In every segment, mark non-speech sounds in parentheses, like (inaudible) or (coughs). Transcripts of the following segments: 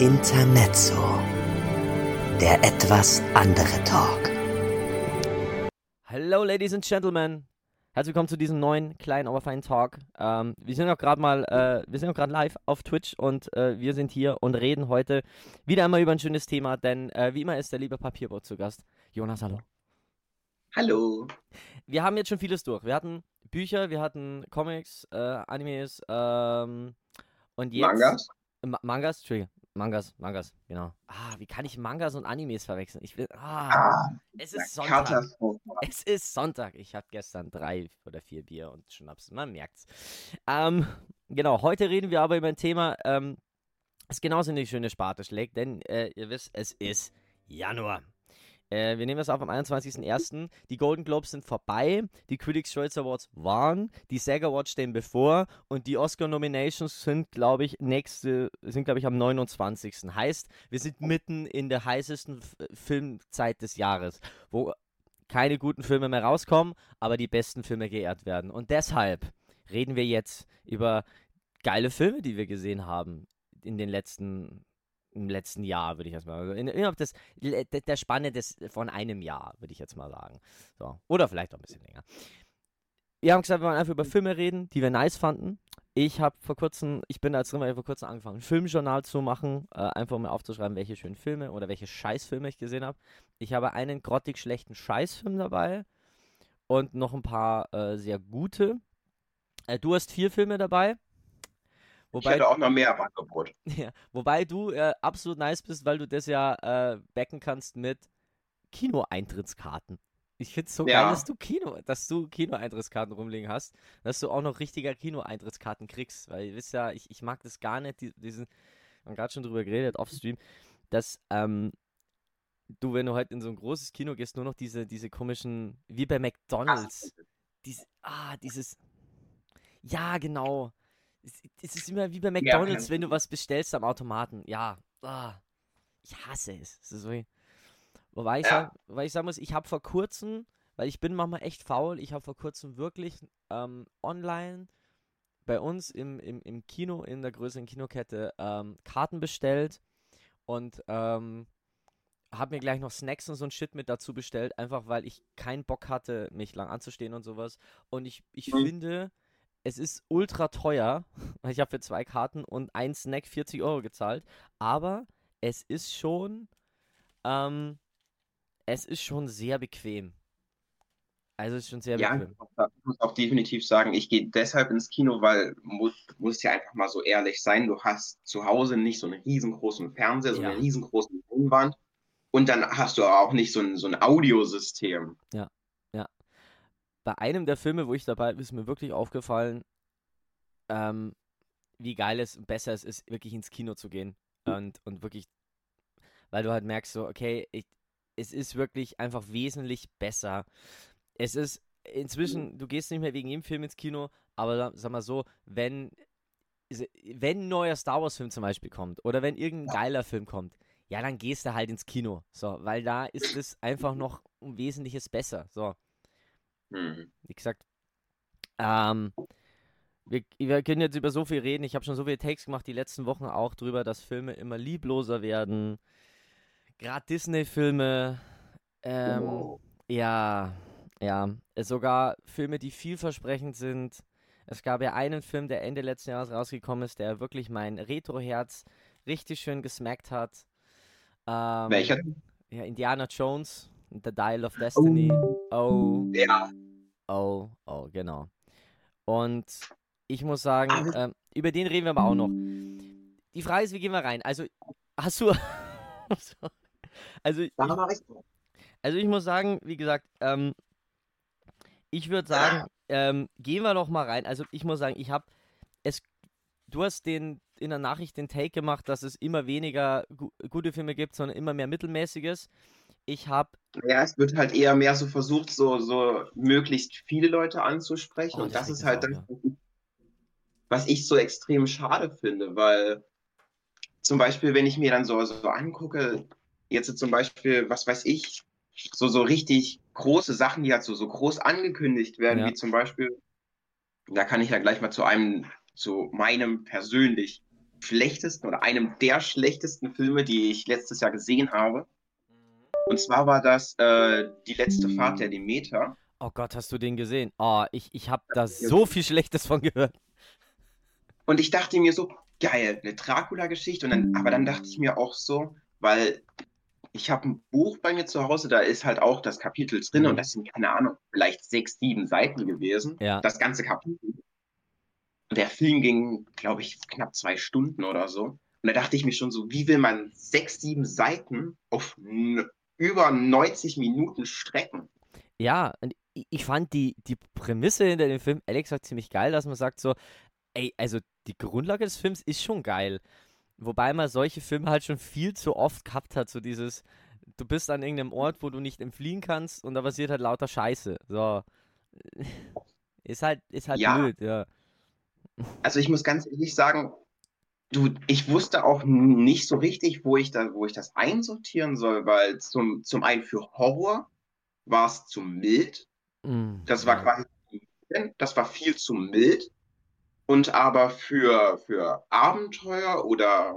Intermezzo. Der etwas andere Talk. Hello, Ladies and Gentlemen. Herzlich willkommen zu diesem neuen, kleinen, aber feinen Talk. Ähm, wir sind auch gerade mal, äh, wir sind auch gerade live auf Twitch und äh, wir sind hier und reden heute wieder einmal über ein schönes Thema, denn äh, wie immer ist der liebe Papierboot zu Gast. Jonas, hallo. Hallo. Wir haben jetzt schon vieles durch. Wir hatten Bücher, wir hatten Comics, äh, Animes ähm, und jetzt. Mangas? Ma Mangas, Entschuldigung. Mangas, Mangas, genau. Ah, wie kann ich Mangas und Animes verwechseln? Ich will. Ah, Ah, es ist Sonntag. Es ist Sonntag. Ich hatte gestern drei oder vier Bier und Schnaps. Man merkt's. Ähm, genau, heute reden wir aber über ein Thema, ähm, das genauso in die schöne Sparte schlägt, denn äh, ihr wisst, es ist Januar. Äh, wir nehmen das auf am 21.01. Die Golden Globes sind vorbei, die Critics' Choice Awards waren, die SAG Awards stehen bevor und die Oscar-Nominations sind, glaube ich, nächste, sind, glaube ich, am 29. Heißt, wir sind mitten in der heißesten F Filmzeit des Jahres, wo keine guten Filme mehr rauskommen, aber die besten Filme geehrt werden. Und deshalb reden wir jetzt über geile Filme, die wir gesehen haben in den letzten im letzten Jahr, würde ich jetzt mal sagen. In, innerhalb des, der, der Spanne des, von einem Jahr, würde ich jetzt mal sagen. So. Oder vielleicht auch ein bisschen länger. Wir haben gesagt, wir wollen einfach über Filme reden, die wir nice fanden. Ich habe vor kurzem, ich bin als Rimmer vor kurzem angefangen, ein Filmjournal zu machen, äh, einfach um mir aufzuschreiben, welche schönen Filme oder welche Scheißfilme ich gesehen habe. Ich habe einen grottig schlechten Scheißfilm dabei und noch ein paar äh, sehr gute. Äh, du hast vier Filme dabei. Ich hätte auch noch mehr im Angebot. (laughs) Ja, wobei du äh, absolut nice bist, weil du das ja äh, backen kannst mit Kinoeintrittskarten. Ich finde es so Ja. geil, dass du Kino, dass du Kinoeintrittskarten rumliegen hast, dass du auch noch richtiger Kinoeintrittskarten kriegst, weil ihr wisst ja, ich, ich mag das gar nicht, die, diesen, wir haben gerade schon drüber geredet, offstream, dass ähm, du, wenn du halt in so ein großes Kino gehst, nur noch diese, diese komischen, wie bei McDonalds, diese, ah, dieses, ja, genau. Es, es ist immer wie bei McDonalds, wenn du was bestellst am Automaten. Ja, ah, ich hasse es. es so, wobei, ich Ja. sag, wobei ich sagen muss, ich habe vor kurzem, weil ich bin manchmal echt faul, ich habe vor kurzem wirklich ähm, online bei uns im, im, im Kino, in der größeren Kinokette, ähm, Karten bestellt und ähm, habe mir gleich noch Snacks und so ein Shit mit dazu bestellt, einfach weil ich keinen Bock hatte, mich lang anzustehen und sowas. Und ich, ich Mhm. finde, es ist ultra teuer, (laughs) ich habe für zwei Karten und ein Snack 40 Euro gezahlt, aber es ist schon, ähm, es ist schon sehr bequem. Also es ist schon sehr Ja, bequem. ich muss auch definitiv sagen, ich gehe deshalb ins Kino, weil muss, muss ja einfach mal so ehrlich sein, du hast zu Hause nicht so einen riesengroßen Fernseher, so Ja. eine riesengroße Leinwand und dann hast du auch nicht so ein, so ein Audiosystem. Bei einem der Filme, wo ich dabei bin, ist mir wirklich aufgefallen, ähm, wie geil es und besser es ist, wirklich ins Kino zu gehen. Und, und wirklich, weil du halt merkst, so, okay, ich, es ist wirklich einfach wesentlich besser. Es ist inzwischen, du gehst nicht mehr wegen jedem Film ins Kino, aber sa- sag mal so, wenn, wenn ein neuer Star Wars-Film zum Beispiel kommt oder wenn irgendein geiler Film kommt, ja, dann gehst du halt ins Kino. So, weil da ist es einfach noch um Wesentliches besser. So. Hm. Wie gesagt, ähm, wir, wir können jetzt über so viel reden. Ich habe schon so viele Takes gemacht die letzten Wochen auch drüber, dass Filme immer liebloser werden. Gerade Disney-Filme. Ähm, Oh. ja, ja. Es sogar Filme, die vielversprechend sind. Es gab ja einen Film, der Ende letzten Jahres rausgekommen ist, der wirklich mein Retro-Herz richtig schön gesmackt hat. Ähm, Welcher? Ja, Indiana Jones, The Dial of Destiny. Oh, Ja, Oh, oh, genau. Und ich muss sagen, ähm, über den reden wir aber auch noch. Die Frage ist, wie gehen wir rein? Also, hast du. (laughs) also, ich. also ich muss sagen, wie gesagt, ähm, ich würde sagen, ähm, gehen wir doch mal rein. Also ich muss sagen, ich habe es. Du hast den in der Nachricht den Take gemacht, dass es immer weniger gu gute Filme gibt, sondern immer mehr mittelmäßiges. Ich habe Ja, es wird halt eher mehr so versucht, so, so möglichst viele Leute anzusprechen. Oh, und das ist halt das, was ich so extrem schade finde, weil zum Beispiel, wenn ich mir dann so, so angucke, jetzt zum Beispiel, was weiß ich, so, so richtig große Sachen, die halt so, so groß angekündigt werden, Ja. wie zum Beispiel, da kann ich ja gleich mal zu einem, zu meinem persönlich schlechtesten oder einem der schlechtesten Filme, die ich letztes Jahr gesehen habe. Und zwar war das äh, die letzte Fahrt der Demeter. Oh Gott, hast du den gesehen? Oh, ich, ich habe da so viel Schlechtes von gehört. Und ich dachte mir so, geil, eine Dracula-Geschichte. Und dann, aber dann dachte ich mir auch so, weil ich habe ein Buch bei mir zu Hause, da ist halt auch das Kapitel drin Mhm. und das sind, keine Ahnung, vielleicht sechs, sieben Seiten gewesen. Ja. Das ganze Kapitel. Der Film ging, glaube ich, knapp zwei Stunden oder so. Und da dachte ich mir schon so, wie will man sechs, sieben Seiten auf über 90 Minuten strecken? Ja, und ich, fand die, die Prämisse hinter dem Film, ehrlich gesagt, ziemlich geil, dass man sagt so, ey, also die Grundlage des Films ist schon geil. Wobei man solche Filme halt schon viel zu oft gehabt hat, so dieses, du bist an irgendeinem Ort, wo du nicht entfliehen kannst und da passiert halt lauter Scheiße. So. (laughs) Ist halt, ist halt Ja. blöd, ja. Also ich muss ganz ehrlich sagen, du, ich wusste auch nicht so richtig, wo ich da, wo ich das einsortieren soll, weil zum, zum einen für Horror war es zu mild. Mm, Das war quasi, das war viel zu mild. Und aber für, für Abenteuer oder,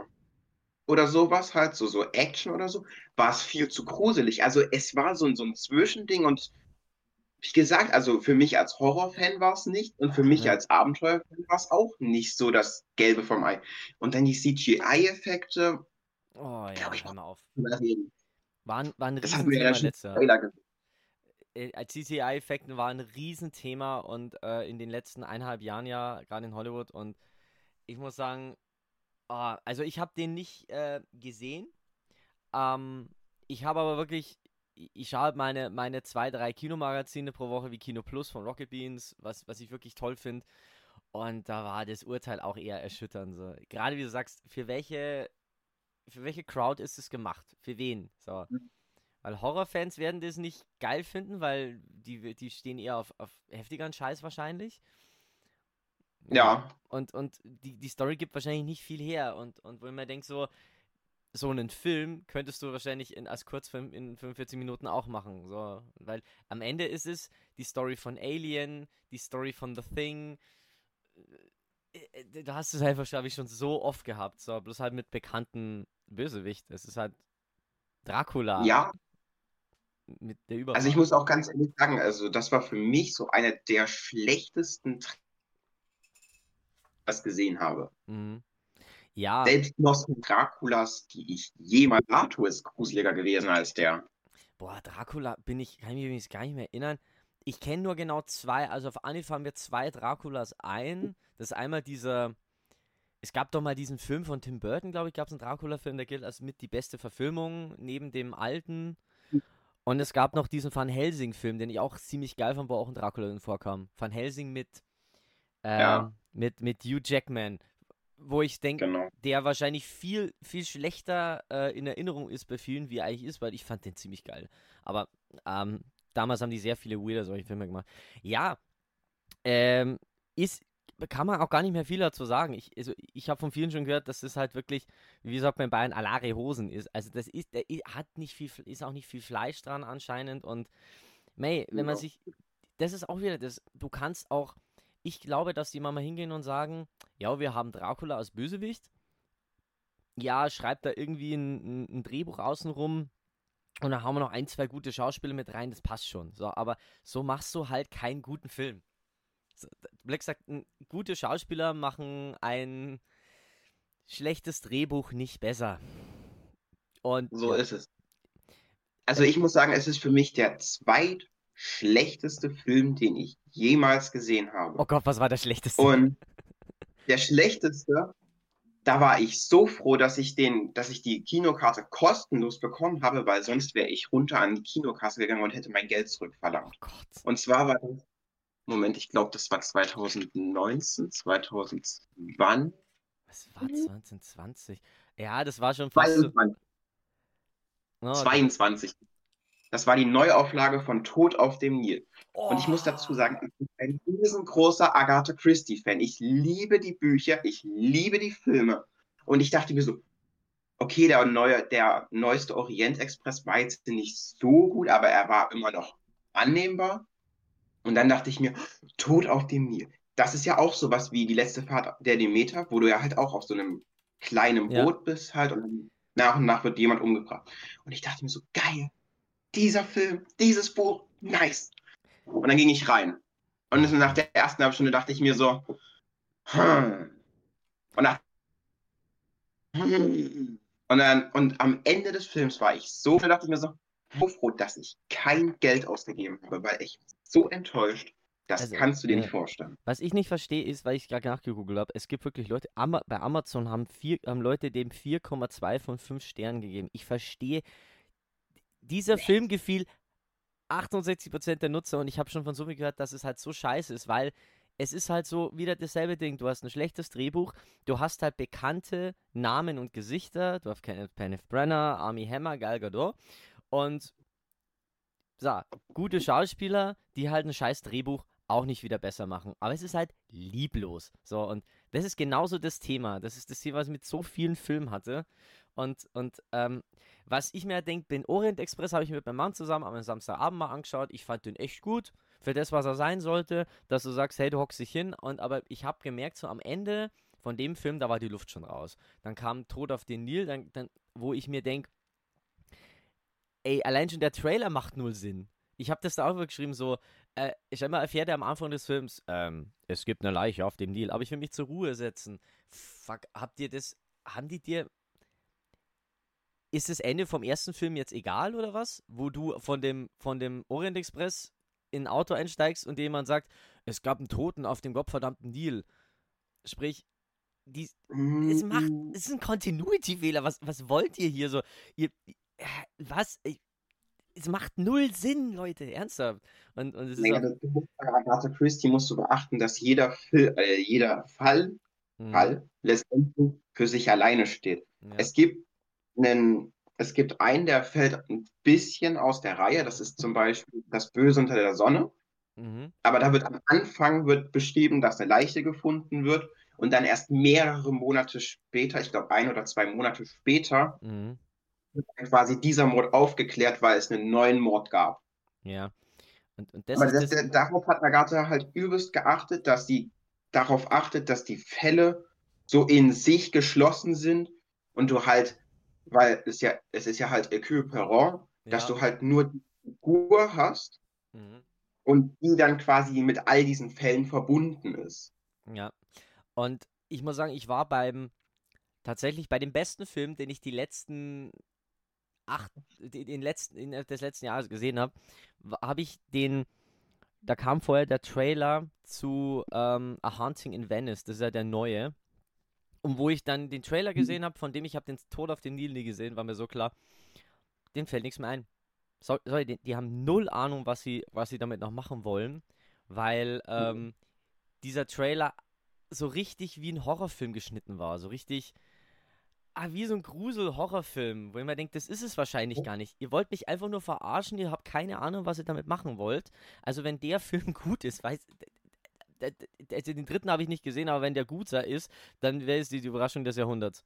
oder sowas halt, so, so Action oder so, war es viel zu gruselig. Also es war so, ein- so ein Zwischending und wie gesagt, also für mich als Horrorfan war es nicht und für mich Ja. als Abenteuerfan war es auch nicht so das Gelbe vom Ei. Und dann die CGI-Effekte, Oh ja, ich hör mal auf. überreden. War, ein- war ein das hatten wir ja schon CGI-Effekten war ein Riesenthema und äh, in den letzten eineinhalb Jahren ja, gerade in Hollywood. Und ich muss sagen, ah, also ich habe den nicht äh, gesehen. Ähm, ich habe aber wirklich, ich, schaue halt meine, meine zwei, drei Kinomagazine pro Woche wie Kino Plus von Rocket Beans, was, was ich wirklich toll finde. Und da war das Urteil auch eher erschütternd. So. Gerade wie du sagst, für welche, für welche Crowd ist es gemacht? Für wen? So. Mhm. Weil Horrorfans werden das nicht geil finden, weil die, die stehen eher auf, auf heftigeren Scheiß wahrscheinlich. Ja, Und, und die, die Story gibt wahrscheinlich nicht viel her. Und, und wo ich mir denke, so, so einen Film könntest du wahrscheinlich in, als Kurzfilm in 45 Minuten auch machen. So. Weil am Ende ist es die Story von Alien, die Story von The Thing. Äh, äh, Da hast du es einfach, habe ich schon so oft gehabt. So, bloß halt mit bekannten Bösewicht. Es ist halt Dracula ja. mit der Über. Also ich muss auch ganz ehrlich sagen, also das war für mich so einer der schlechtesten, was gesehen habe. Mhm. Ja, Selbst Nosferatu Draculas, die ich jemals Arthur ist gruseliger gewesen als der. boah, Dracula bin ich, kann ich mich übrigens gar nicht mehr erinnern. Ich kenne nur genau zwei, also auf Anhieb fallen mir zwei Draculas ein. Das ist einmal dieser, es gab doch mal diesen Film von Tim Burton, glaube ich, gab es einen Dracula-Film, der gilt als mit die beste Verfilmung neben dem alten. Und es gab noch diesen Van Helsing-Film, den ich auch ziemlich geil fand, wo auch ein Dracula drin vorkam. Van Helsing mit, ähm, Ja. mit, mit Hugh Jackman. Wo ich denke, Genau. der wahrscheinlich viel, viel schlechter äh, in Erinnerung ist bei vielen, wie er eigentlich ist, weil ich fand den ziemlich geil. Aber ähm, damals haben die sehr viele weirder solche Filme gemacht. Ja, ähm, ist, kann man auch gar nicht mehr viel dazu sagen. Ich, also, ich habe von vielen schon gehört, dass das halt wirklich, wie sagt man in Bayern, Alare Hosen ist. Also das ist, der hat nicht viel, ist auch nicht viel Fleisch dran anscheinend und mei, wenn man Ja. sich, das ist auch wieder das, du kannst auch, ich glaube, dass die mal hingehen und sagen, ja, wir haben Dracula als Bösewicht. Ja, schreibt da irgendwie ein, ein, Drehbuch außenrum und dann haben wir noch ein, zwei gute Schauspieler mit rein, das passt schon. So, aber so machst du halt keinen guten Film. So, Black sagt, gute Schauspieler machen ein schlechtes Drehbuch nicht besser. Und So ist es. Also ich muss sagen, es ist für mich der zweitschlechteste Film, den ich jemals gesehen habe. oh Gott, was war der schlechteste? Und (laughs) der schlechteste, da war ich so froh, dass ich den, dass ich die Kinokarte kostenlos bekommen habe, weil sonst wäre ich runter an die Kinokasse gegangen und hätte mein Geld oh zurückverlangt. Gott. Und zwar war das, Moment, ich glaube, das war 2019, 2020, Was war 2020? Ja, das war schon fast so. 22, Oh, okay. 22. Das war die Neuauflage von Tod auf dem Nil. Und ich muss dazu Oh. sagen, ich bin ein riesengroßer Agatha Christie-Fan. Ich liebe die Bücher, ich liebe die Filme. Und ich dachte mir so, okay, der neue, der neueste Orient-Express war jetzt nicht so gut, aber er war immer noch annehmbar. Und dann dachte ich mir, Tod auf dem Nil. Das ist ja auch sowas wie die letzte Fahrt der Demeter, wo du ja halt auch auf so einem kleinen Ja. Boot bist halt und nach und nach wird jemand umgebracht. Und ich dachte mir so, geil, dieser Film, dieses Buch, nice. Und dann ging ich rein. Und nach der ersten halben Stunde dachte ich mir so, hm. Und nach hm. und dann, und am Ende des Films war ich so, da dachte ich mir so, so froh, dass ich kein Geld ausgegeben habe, weil ich so enttäuscht, das Also, kannst du dir nee. nicht vorstellen. Was ich nicht verstehe, ist, weil ich gerade nachgegoogelt habe, es gibt wirklich Leute, Ama bei Amazon haben, vier, haben Leute dem 4,2 von 5 Sternen gegeben. Ich verstehe, dieser Film gefiel 68% der Nutzer und ich habe schon von so viel gehört, dass es halt so scheiße ist, weil es ist halt so wieder dasselbe Ding. Du hast ein schlechtes Drehbuch, du hast halt bekannte Namen und Gesichter, du hast Kenneth, Kenneth Brenner, Army Hammer, Gal Gadot und so, gute Schauspieler, die halt ein scheiß Drehbuch auch nicht wieder besser machen. Aber es ist halt lieblos. So, und das ist genauso das Thema. Das ist das Thema, was ich mit so vielen Filmen hatte. Und, und ähm, was ich mir denke, den Orient Express habe ich mit meinem Mann zusammen am Samstagabend mal angeschaut. Ich fand den echt gut. Für das, was er sein sollte, dass du sagst, hey, du hockst dich hin. Und aber ich habe gemerkt, so am Ende von dem Film, da war die Luft schon raus. Dann kam Tod auf den Nil, dann, dann, wo ich mir denke, ey, allein schon der Trailer macht null Sinn. Ich habe das da auch geschrieben, so, äh, ich einmal erfährt er am Anfang des Films, ähm, es gibt eine Leiche auf dem Nil, aber ich will mich zur Ruhe setzen. Fuck, habt ihr das, haben die dir, ist das Ende vom ersten Film jetzt egal oder was? Wo du von dem, von dem Orient Express in ein Auto einsteigst und jemand sagt, es gab einen Toten auf dem gottverdammten Nil. Sprich, die, es macht, Mm, es ist ein Continuity-Fehler. Was, was wollt ihr hier so? Ihr, äh, was? Es macht null Sinn, Leute, ernsthaft. Und, und es ist Naja, auch, du Agatha Christie musst du beachten, dass jeder, Fil äh, jeder Fall, Mhm, Fall letztendlich für sich alleine steht. ja, Es gibt einen, es gibt einen, der fällt ein bisschen aus der Reihe. Das ist zum Beispiel das Böse unter der Sonne. mhm, Aber da wird am Anfang wird beschrieben, dass eine Leiche gefunden wird und dann erst mehrere Monate später, ich glaube ein oder zwei Monate später, mhm, wird quasi dieser Mord aufgeklärt, weil es einen neuen Mord gab. ja. Und, und das Aber das, das, darauf hat Agatha halt übelst geachtet, dass sie darauf achtet, dass die Fälle so in sich geschlossen sind und du halt, weil es ja, es ist ja halt Hercule Perron, dass ja, du halt nur die Figur hast mhm, und die dann quasi mit all diesen Fällen verbunden ist. ja. Und ich muss sagen, ich war beim, tatsächlich bei dem besten Film, den ich die letzten acht, den, den letzten, in, des letzten Jahres gesehen habe, habe ich den, da kam vorher der Trailer zu ähm, A Haunting in Venice, das ist ja der neue. Und wo ich dann den Trailer gesehen habe, von dem ich habe den Tod auf den Nil nie gesehen, war mir so klar, dem fällt nichts mehr ein. So, sorry, die, die haben null Ahnung, was sie, was sie damit noch machen wollen, weil ähm, dieser Trailer so richtig wie ein Horrorfilm geschnitten war, so richtig ah, wie so ein Grusel-Horrorfilm, wo ich mir denke, das ist es wahrscheinlich gar nicht. Ihr wollt mich einfach nur verarschen, ihr habt keine Ahnung, was ihr damit machen wollt. Also wenn der (laughs) Film gut ist, weiß also den dritten habe ich nicht gesehen, aber wenn der gut ist, dann wäre es die, Überraschung des Jahrhunderts.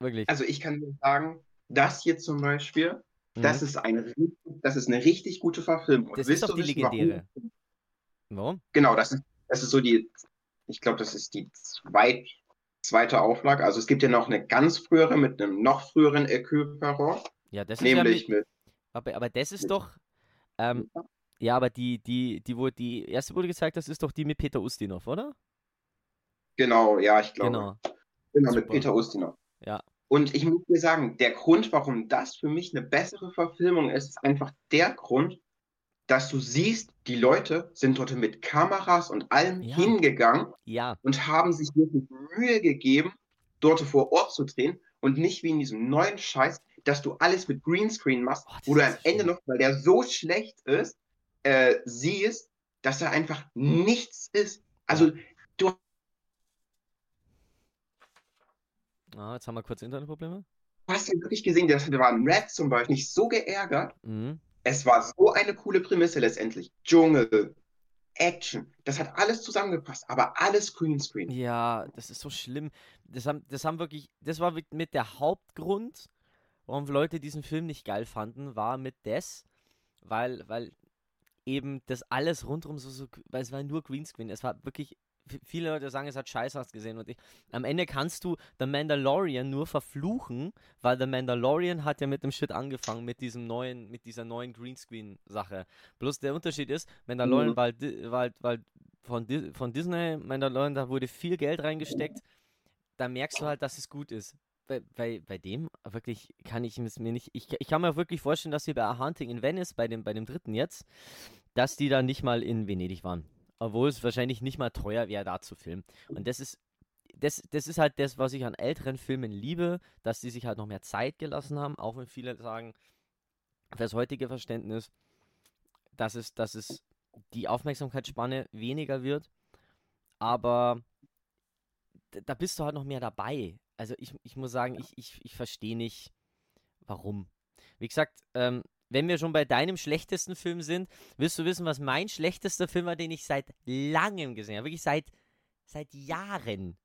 Wirklich. Also ich kann sagen, das hier zum Beispiel, das Mhm. ist eine, richtig- das ist eine richtig gute Verfilmung. Das ist willst doch du die wissen, warum? legendäre. Warum? Genau, das ist, das ist so die, ich glaube, das ist die zweit, zweite Auflage. Also es gibt ja noch eine ganz frühere mit einem noch früheren Poirot, Ja, das ist ja nämlich mit, mit, aber, aber das ist doch, ähm, ja, aber die, die, die, wo die erste wurde gezeigt, das ist doch die mit Peter Ustinov, oder? genau, ja, ich glaube, Genau. genau, mit. Peter Ustinov. Ja. Und ich muss dir sagen, der Grund, warum das für mich eine bessere Verfilmung ist, ist einfach der Grund, dass du siehst, die Leute sind dort mit Kameras und allem Ja. hingegangen Ja, und haben sich wirklich Mühe gegeben, dort vor Ort zu drehen und nicht wie in diesem neuen Scheiß, dass du alles mit Greenscreen machst, Oh, wo du am Ende schlimm. noch, weil der so schlecht ist, äh, siehst, dass da einfach nichts ist. Also du ah, jetzt haben wir kurz Internetprobleme. hast ja wirklich gesehen, das war ein Red zum Beispiel nicht so geärgert. Mhm. Es war so eine coole Prämisse letztendlich. Dschungel, Action, das hat alles zusammengepasst, aber alles Greenscreen. Ja, das ist so schlimm. Das haben, das haben wirklich, das war mit- mit der Hauptgrund, warum Leute diesen Film nicht geil fanden, war mit das, weil, weil eben das alles rundrum so, so, weil es war nur Greenscreen. Es war wirklich viele Leute sagen, es hat scheiße gesehen und ich, am Ende kannst du The Mandalorian nur verfluchen, weil The Mandalorian hat ja mit dem Shit angefangen, mit diesem neuen, mit dieser neuen Greenscreen-Sache. Bloß der Unterschied ist, Mandalorian mhm. war, war, war von, von Disney, Mandalorian, da wurde viel Geld reingesteckt, da merkst du halt, dass es gut ist. Bei, bei, bei dem wirklich kann ich es mir nicht. Ich, ich kann mir wirklich vorstellen, dass wir bei Hunting in Venice, bei dem, bei dem dritten jetzt, dass die da nicht mal in Venedig waren. Obwohl es wahrscheinlich nicht mal teuer wäre, da zu filmen. Und das ist, das, das ist halt das, was ich an älteren Filmen liebe, dass die sich halt noch mehr Zeit gelassen haben, auch wenn viele sagen, fürs heutige Verständnis, dass es, dass es die Aufmerksamkeitsspanne weniger wird. Aber da bist du halt noch mehr dabei. Also ich, ich muss sagen, ich, ich, ich verstehe nicht, warum. Wie gesagt, ähm, wenn wir schon bei deinem schlechtesten Film sind, willst du wissen, was mein schlechtester Film war, den ich seit langem gesehen habe? Wirklich seit, seit Jahren.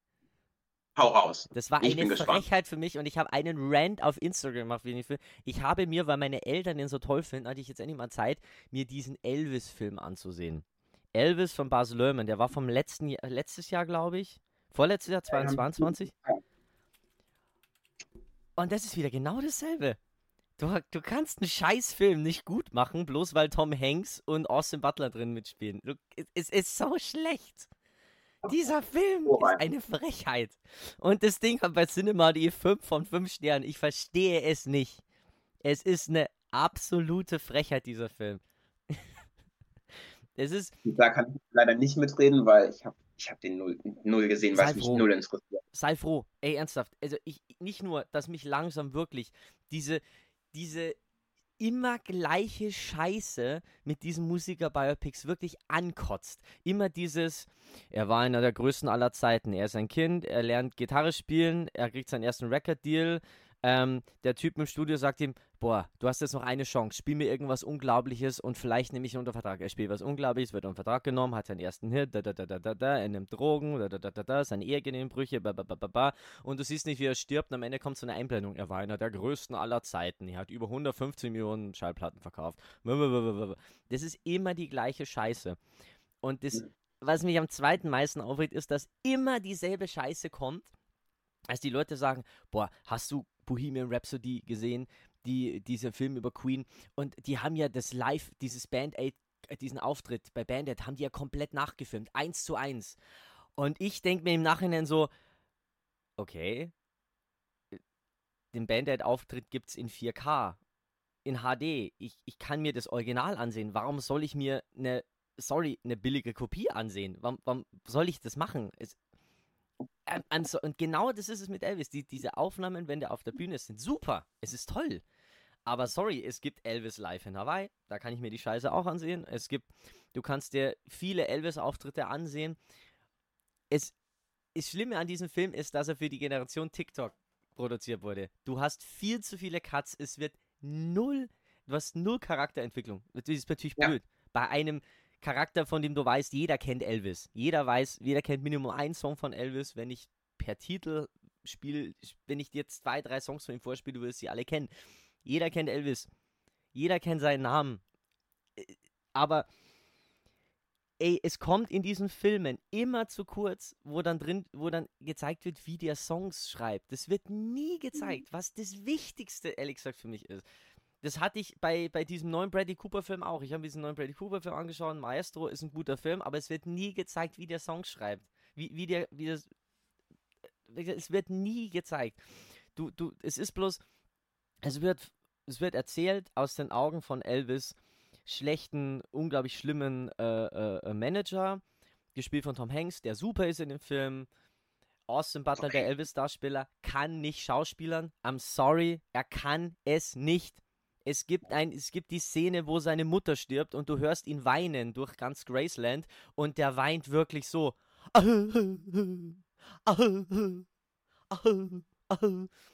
Hau raus. Das war ich eine Frechheit für mich und ich habe einen Rant auf Instagram gemacht. Ich habe mir, weil meine Eltern den so toll finden, hatte ich jetzt endlich mal Zeit, mir diesen Elvis-Film anzusehen. Elvis von Bas Lerman, der war vom letzten Jahr, letztes Jahr, glaube ich. Vorletztes Jahr, 2022. Und das ist wieder genau dasselbe. Du, du kannst einen Scheißfilm nicht gut machen, bloß weil Tom Hanks und Austin Butler drin mitspielen. Du, es ist so schlecht. Dieser Film oh ist eine Frechheit. Und das Ding hat bei Cinema die 5 von 5 Sternen. Ich verstehe es nicht. Es ist eine absolute Frechheit, dieser Film. (laughs) es ist. Da kann ich leider nicht mitreden, weil ich habe ich hab den null, null gesehen, weil es mich null interessiert. Sei froh. Ey, ernsthaft. Also ich nicht nur, dass mich langsam wirklich diese, diese immer gleiche Scheiße mit diesen Musiker-Biopics wirklich ankotzt. Immer dieses, er war einer der größten aller Zeiten, er ist ein Kind, er lernt Gitarre spielen, er kriegt seinen ersten Record-Deal, ähm, der Typ im Studio sagt ihm, boah, du hast jetzt noch eine Chance, spiel mir irgendwas Unglaubliches und vielleicht nehme ich ihn unter Vertrag. Er spielt was Unglaubliches, wird unter Vertrag genommen, hat seinen ersten Hit, da, da, da, da, da, da, er nimmt Drogen, da, da, da, da, da, seine Ehe geht in Brüche, ba, ba, ba, ba, ba, und du siehst nicht, wie er stirbt und am Ende kommt so eine Einblendung. Er war einer der größten aller Zeiten, er hat über 115 Millionen Schallplatten verkauft. Das ist immer die gleiche Scheiße. Und das, was mich am zweiten meisten aufregt, ist, dass immer dieselbe Scheiße kommt, als die Leute sagen, boah, hast du Bohemian Rhapsody gesehen, die, dieser Film über Queen. Und die haben ja das Live, dieses Band-Aid, äh, diesen Auftritt bei Band-Aid, haben die ja komplett nachgefilmt. Eins zu eins. Und ich denke mir im Nachhinein so, okay, den Band-Aid-Auftritt gibt es in 4K, in HD. Ich, ich kann mir das Original ansehen. Warum soll ich mir eine, sorry, eine billige Kopie ansehen? Warum, warum soll ich das machen? Es, ähm, so, und genau das ist es mit Elvis. Die, diese Aufnahmen, wenn der auf der Bühne ist, sind super. Es ist toll. Aber sorry, es gibt Elvis live in Hawaii. Da kann ich mir die Scheiße auch ansehen. Es gibt, du kannst dir viele Elvis-Auftritte ansehen. Es, das Schlimme an diesem Film ist, dass er für die Generation TikTok produziert wurde. Du hast viel zu viele Cuts. Es wird null, du hast null Charakterentwicklung. Das ist natürlich ja. blöd. Bei einem Charakter, von dem du weißt, jeder kennt Elvis. Jeder weiß, jeder kennt Minimum einen Song von Elvis. Wenn ich per Titel spiele, wenn ich dir zwei, drei Songs von ihm vorspiele, du wirst sie alle kennen. Jeder kennt Elvis. Jeder kennt seinen Namen. Äh, aber ey, es kommt in diesen Filmen immer zu kurz, wo dann drin, wo dann gezeigt wird, wie der Songs schreibt. Das wird nie gezeigt, was das Wichtigste, ehrlich gesagt, für mich ist. Das hatte ich bei, bei diesem neuen Bradley Cooper-Film auch. Ich habe diesen neuen Bradley Cooper-Film angeschaut. Maestro ist ein guter Film, aber es wird nie gezeigt, wie der Song schreibt. Wie, wie der, wie das. Es wird nie gezeigt. Du, du, es ist bloß. Es wird, es wird erzählt aus den Augen von Elvis, schlechten, unglaublich schlimmen äh, äh, Manager, gespielt von Tom Hanks, der super ist in dem Film. Austin Butler, okay. der Elvis-Darsteller, kann nicht schauspielern. I'm sorry, er kann es nicht es gibt, ein, es gibt die Szene, wo seine Mutter stirbt und du hörst ihn weinen durch ganz Graceland und der weint wirklich so. Und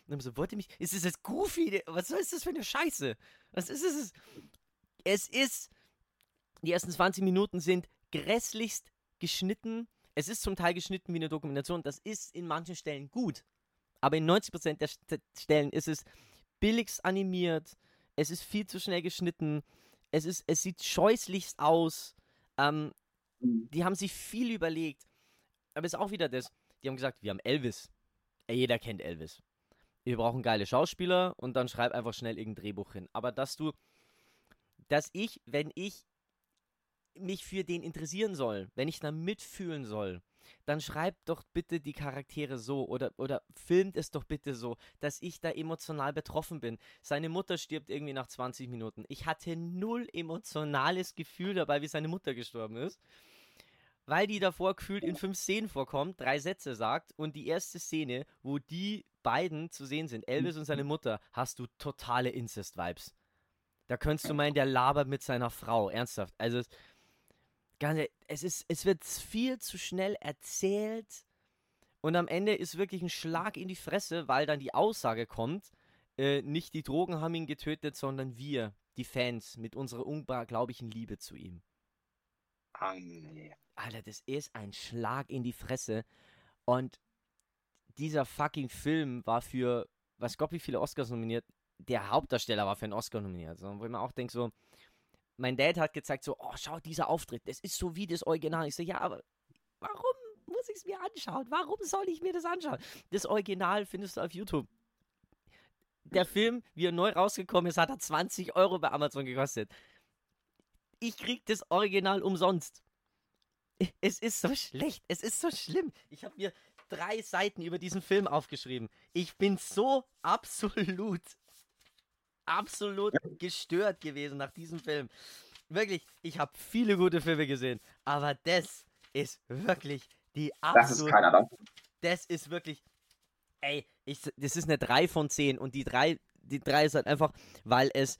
dann so, wollte mich, ist das Goofy? Was ist das für eine Scheiße? Was ist es? Es ist, die ersten 20 Minuten sind grässlichst geschnitten. Es ist zum Teil geschnitten wie eine Dokumentation. Das ist in manchen Stellen gut. Aber in 90% der Stellen ist es billigst animiert, es ist viel zu schnell geschnitten. Es, ist, es sieht scheußlichst aus. Ähm, mhm. die haben sich viel überlegt. Aber ist auch wieder das, die haben gesagt, wir haben Elvis. Jeder kennt Elvis. Wir brauchen geile Schauspieler und dann schreib einfach schnell irgendein Drehbuch hin. Aber dass du, dass ich, wenn ich mich für den interessieren soll, wenn ich da mitfühlen soll, dann schreibt doch bitte die Charaktere so oder, oder filmt es doch bitte so, dass ich da emotional betroffen bin. Seine Mutter stirbt irgendwie nach 20 Minuten. Ich hatte null emotionales Gefühl dabei, wie seine Mutter gestorben ist. Weil die davor gefühlt in fünf Szenen vorkommt, drei Sätze sagt und die erste Szene, wo die beiden zu sehen sind, Elvis und seine Mutter, hast du totale Incest-Vibes. Da könntest du meinen, der labert mit seiner Frau, ernsthaft. Also, es, ist, es wird viel zu schnell erzählt und am Ende ist wirklich ein Schlag in die Fresse, weil dann die Aussage kommt, äh, nicht die Drogen haben ihn getötet, sondern wir, die Fans, mit unserer unglaublichen Liebe zu ihm. Alter, das ist ein Schlag in die Fresse. Und dieser fucking Film war für, was Gott wie viele Oscars nominiert, der Hauptdarsteller war für einen Oscar nominiert. So, wo ich mir auch denke, so, mein Dad hat gezeigt, so, oh, schau, dieser Auftritt, das ist so wie das Original. Ich so, ja, aber warum muss ich es mir anschauen? Warum soll ich mir das anschauen? Das Original findest du auf YouTube. Der Film, wie er neu rausgekommen ist, hat er 20 Euro bei Amazon gekostet. Ich krieg das Original umsonst. Es ist so schlecht, es ist so schlimm. Ich habe mir drei Seiten über diesen Film aufgeschrieben. Ich bin so absolut absolut gestört gewesen nach diesem Film. Wirklich, ich habe viele gute Filme gesehen, aber das ist wirklich die absolute. Das ist keiner dann. Das ist wirklich. Ey, ich, das ist eine 3 von 10 und die 3, die 3 ist halt einfach, weil es.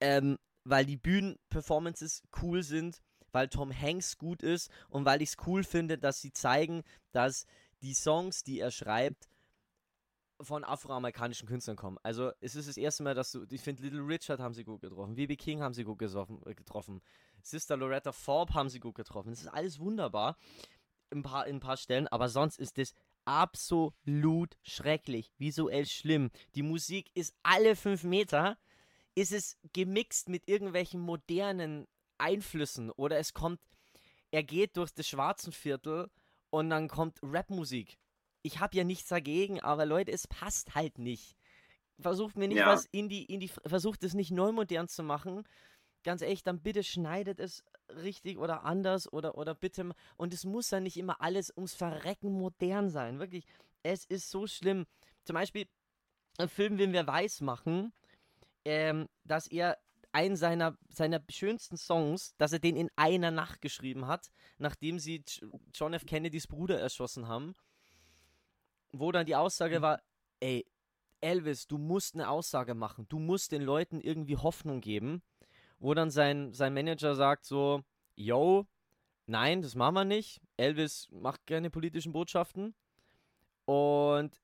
Ähm, weil die Bühnenperformances cool sind, weil Tom Hanks gut ist und weil ich es cool finde, dass sie zeigen, dass die Songs, die er schreibt, von afroamerikanischen Künstlern kommen. Also es ist das erste Mal, dass du, ich finde, Little Richard haben sie gut getroffen, B.B. King haben sie gut gesoffen, äh, getroffen, Sister Loretta Forbes haben sie gut getroffen. Das ist alles wunderbar in ein paar, in ein paar Stellen, aber sonst ist das absolut schrecklich, visuell schlimm. Die Musik ist alle fünf Meter, ist es gemixt mit irgendwelchen modernen Einflüssen oder es kommt, er geht durch das Schwarzenviertel und dann kommt Rapmusik ich habe ja nichts dagegen, aber Leute, es passt halt nicht. Versucht mir nicht ja. was in die, in die, versucht es nicht neu modern zu machen. Ganz ehrlich, dann bitte schneidet es richtig oder anders oder, oder bitte. Und es muss ja nicht immer alles ums Verrecken modern sein. Wirklich, es ist so schlimm. Zum Beispiel, ein Film, den wir weiß machen, ähm, dass er einen seiner, seiner schönsten Songs, dass er den in einer Nacht geschrieben hat, nachdem sie John F. Kennedys Bruder erschossen haben wo dann die Aussage mhm. war, ey, Elvis, du musst eine Aussage machen, du musst den Leuten irgendwie Hoffnung geben, wo dann sein, sein Manager sagt so, yo, nein, das machen wir nicht, Elvis macht keine politischen Botschaften. Und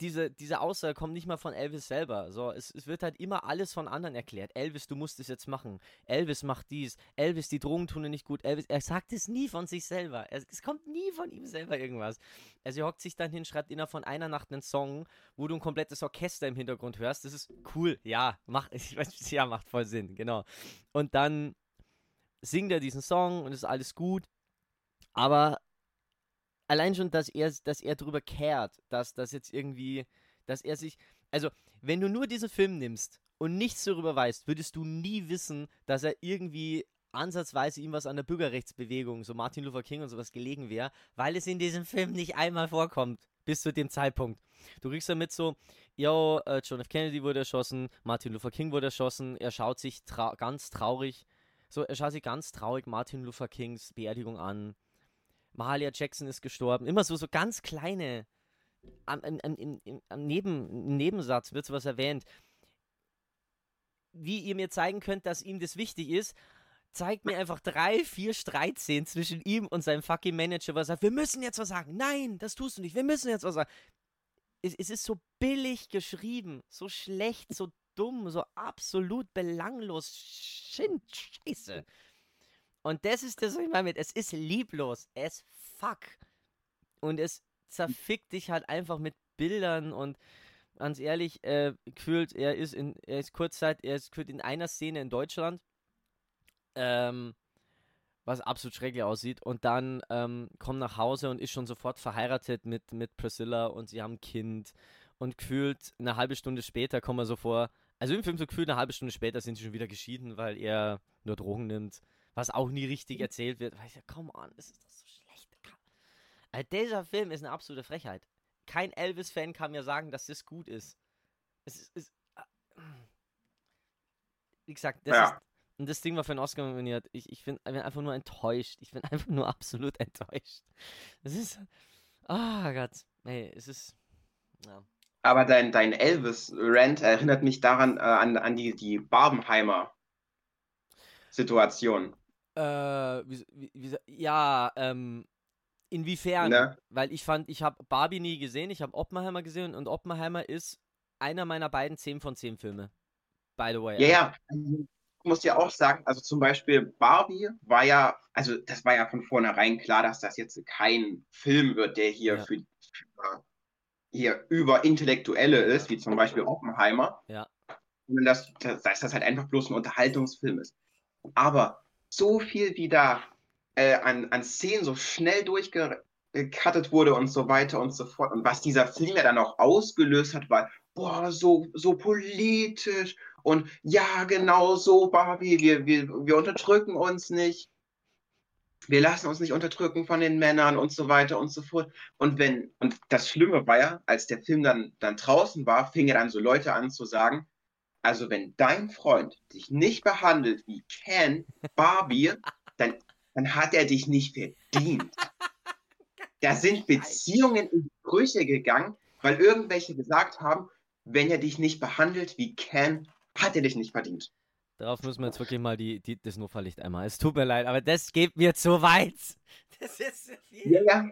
diese, diese Aussage kommt nicht mal von Elvis selber. So, es, es wird halt immer alles von anderen erklärt. Elvis, du musst es jetzt machen. Elvis macht dies. Elvis, die Drogen tun dir nicht gut. Elvis, er sagt es nie von sich selber. Es, es kommt nie von ihm selber irgendwas. Also er hockt sich dann hin, schreibt innerhalb von einer Nacht einen Song, wo du ein komplettes Orchester im Hintergrund hörst. Das ist cool. Ja, macht, (laughs) ich weiß, ja, macht voll Sinn, genau. Und dann singt er diesen Song und ist alles gut. Aber allein schon, dass er, dass er drüber kehrt, dass das jetzt irgendwie, dass er sich, also wenn du nur diesen Film nimmst und nichts darüber weißt, würdest du nie wissen, dass er irgendwie ansatzweise ihm was an der Bürgerrechtsbewegung, so Martin Luther King und sowas gelegen wäre, weil es in diesem Film nicht einmal vorkommt, bis zu dem Zeitpunkt. Du kriegst damit so, yo, äh, John F. Kennedy wurde erschossen, Martin Luther King wurde erschossen, er schaut sich trau ganz traurig, so, er schaut sich ganz traurig Martin Luther Kings Beerdigung an, Mahalia Jackson ist gestorben. Immer so, so ganz kleine, am, am, am, am Neben, Nebensatz wird sowas erwähnt. Wie ihr mir zeigen könnt, dass ihm das wichtig ist, zeigt mir einfach drei, vier Streitszenen zwischen ihm und seinem fucking Manager, wo er sagt, wir müssen jetzt was sagen. Nein, das tust du nicht, wir müssen jetzt was sagen. Es, es ist so billig geschrieben, so schlecht, so dumm, so absolut belanglos. Scheiße. Und das ist das, was ich meine mit, es ist lieblos, es fuck. Und es zerfickt dich halt einfach mit Bildern und ganz ehrlich, äh, gefühlt, er ist in, er ist kurzzeit, er ist in einer Szene in Deutschland, ähm, was absolut schrecklich aussieht. Und dann ähm, kommt nach Hause und ist schon sofort verheiratet mit, mit Priscilla und sie haben ein Kind. Und gefühlt eine halbe Stunde später kommen wir so vor, also im Film so gefühlt eine halbe Stunde später sind sie schon wieder geschieden, weil er nur Drogen nimmt, was auch nie richtig erzählt wird. Ich ja, komm an, das ist doch so schlecht. Also dieser Film ist eine absolute Frechheit. Kein Elvis-Fan kann mir sagen, dass das gut ist. Es ist, ist wie gesagt, das Ja. ist und das Ding war für einen Oscar nominiert. Ich, ich bin bin einfach nur enttäuscht. Ich bin (laughs) einfach nur absolut enttäuscht. Es ist. Ah Gott. Nee, es ist. Ja. Aber dein, dein Elvis-Rant erinnert mich daran, äh, an, an die, die Barbenheimer Situation. Äh, wie, wie, wie, ja, ähm. Inwiefern? Ne? Weil ich fand, ich habe Barbie nie gesehen, ich habe Oppenheimer gesehen und Oppenheimer ist einer meiner beiden 10 von 10 Filme. By the way. Ja, ja. Also, Ich muss ja auch sagen, also zum Beispiel Barbie war ja, also das war ja von vornherein klar, dass das jetzt kein Film wird, der hier Ja. für, für hier über Intellektuelle ist, wie zum Beispiel Oppenheimer. Ja. Sondern dass, dass, dass das halt einfach bloß ein Unterhaltungsfilm ist. Aber so viel wie da äh, an, an Szenen so schnell durchgecuttet wurde und so weiter und so fort. Und was dieser Film ja dann auch ausgelöst hat, war, boah, so, so politisch und ja, genau so, Barbie, wir, wir, wir unterdrücken uns nicht. Wir lassen uns nicht unterdrücken von den Männern und so weiter und so fort. Und wenn, und das Schlimme war ja, als der Film dann, dann draußen war, fingen dann so Leute an zu sagen, also wenn dein Freund dich nicht behandelt wie Ken, Barbie, dann, dann hat er dich nicht verdient. (laughs) Da sind Beziehungen in die Brüche gegangen, weil irgendwelche gesagt haben, wenn er dich nicht behandelt wie Ken, hat er dich nicht verdient. Darauf müssen wir jetzt wirklich mal die, die, das Notfalllicht einmal. Es tut mir leid, aber das geht mir zu weit. Das ist zu viel. Ja, ja.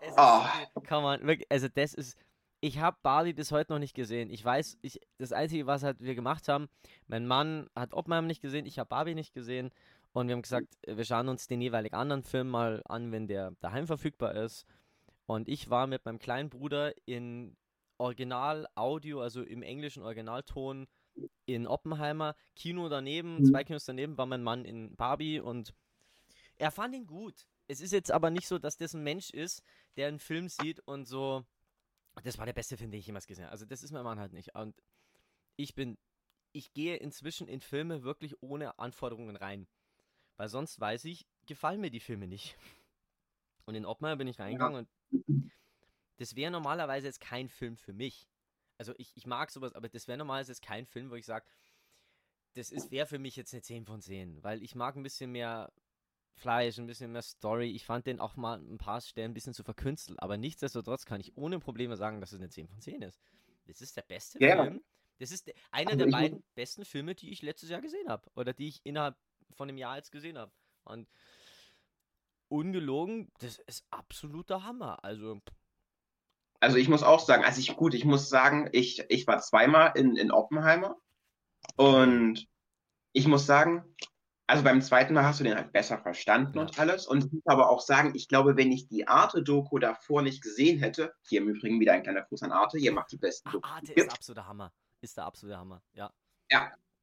Es ist Oh. zu viel. Come on, wirklich, also das ist. Ich habe Barbie bis heute noch nicht gesehen. Ich weiß, ich, das Einzige, was halt wir gemacht haben, mein Mann hat Oppenheimer nicht gesehen, ich habe Barbie nicht gesehen. Und wir haben gesagt, wir schauen uns den jeweilig anderen Film mal an, wenn der daheim verfügbar ist. Und ich war mit meinem kleinen Bruder in Original-Audio, also im englischen Originalton in Oppenheimer. Kino daneben, Mhm. zwei Kinos daneben war mein Mann in Barbie und er fand ihn gut. Es ist jetzt aber nicht so, dass das ein Mensch ist, der einen Film sieht und so, das war der beste Film, den ich jemals gesehen habe. Also das ist mein Mann halt nicht. Und ich bin, ich gehe inzwischen in Filme wirklich ohne Anforderungen rein. Weil sonst weiß ich, gefallen mir die Filme nicht. Und in Oppenheimer bin ich reingegangen und das wäre normalerweise jetzt kein Film für mich. Also ich, ich mag sowas, aber das wäre normalerweise jetzt kein Film, wo ich sage, das ist wäre für mich jetzt eine 10 von 10, weil ich mag ein bisschen mehr Fleisch, ein bisschen mehr Story. Ich fand den auch mal ein paar Stellen ein bisschen zu verkünstelt, aber nichtsdestotrotz kann ich ohne Probleme sagen, dass es eine 10 von 10 ist. Das ist der beste Ja. Film. Das ist einer Also der beiden besten Filme, die ich letztes Jahr gesehen habe oder die ich innerhalb von einem Jahr jetzt gesehen habe. Und ungelogen, das ist absoluter Hammer. Also Also ich muss auch sagen, also ich, gut, ich muss sagen, ich, ich war zweimal in, in Oppenheimer und ich muss sagen, also beim zweiten Mal hast du den halt besser verstanden Ja. und alles. Und ich muss aber auch sagen, ich glaube, wenn ich die Arte-Doku davor nicht gesehen hätte, hier im Übrigen wieder ein kleiner Gruß an Arte, ihr macht die besten Dokus. Arte ist gibt. der absolute Hammer. Ist der absolute Hammer, ja.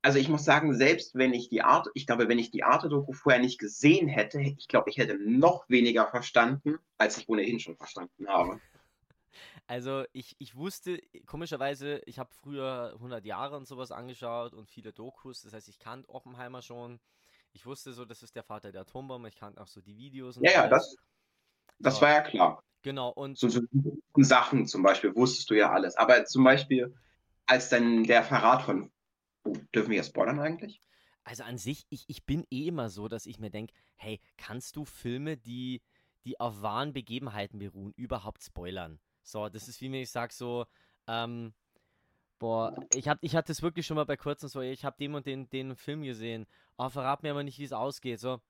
Also ich muss sagen, selbst wenn ich die Arte, ich glaube, wenn ich die Arte-Doku vorher nicht gesehen hätte, ich glaube, ich hätte noch weniger verstanden, als ich ohnehin schon verstanden habe. (laughs) Also ich, ich wusste, komischerweise, ich habe früher 100 Jahre und sowas angeschaut und viele Dokus, das heißt, ich kannte Oppenheimer schon. Ich wusste so, das ist der Vater der Atombombe, ich kannte auch so die Videos und Ja, ja, das, das war ja klar. Genau, und so, so Sachen zum Beispiel wusstest du ja alles. Aber zum Beispiel, als dann der Verrat von. Oh, dürfen wir ja spoilern eigentlich? Also an sich, ich, ich bin eh immer so, dass ich mir denke, hey, kannst du Filme, die, die auf wahren Begebenheiten beruhen, überhaupt spoilern? So, das ist wie wenn ich sage so, ähm, boah, ich, hab, ich hatte es wirklich schon mal bei kurzen so, ich habe dem und den, den Film gesehen, oh, verrat mir aber nicht, wie es ausgeht, so.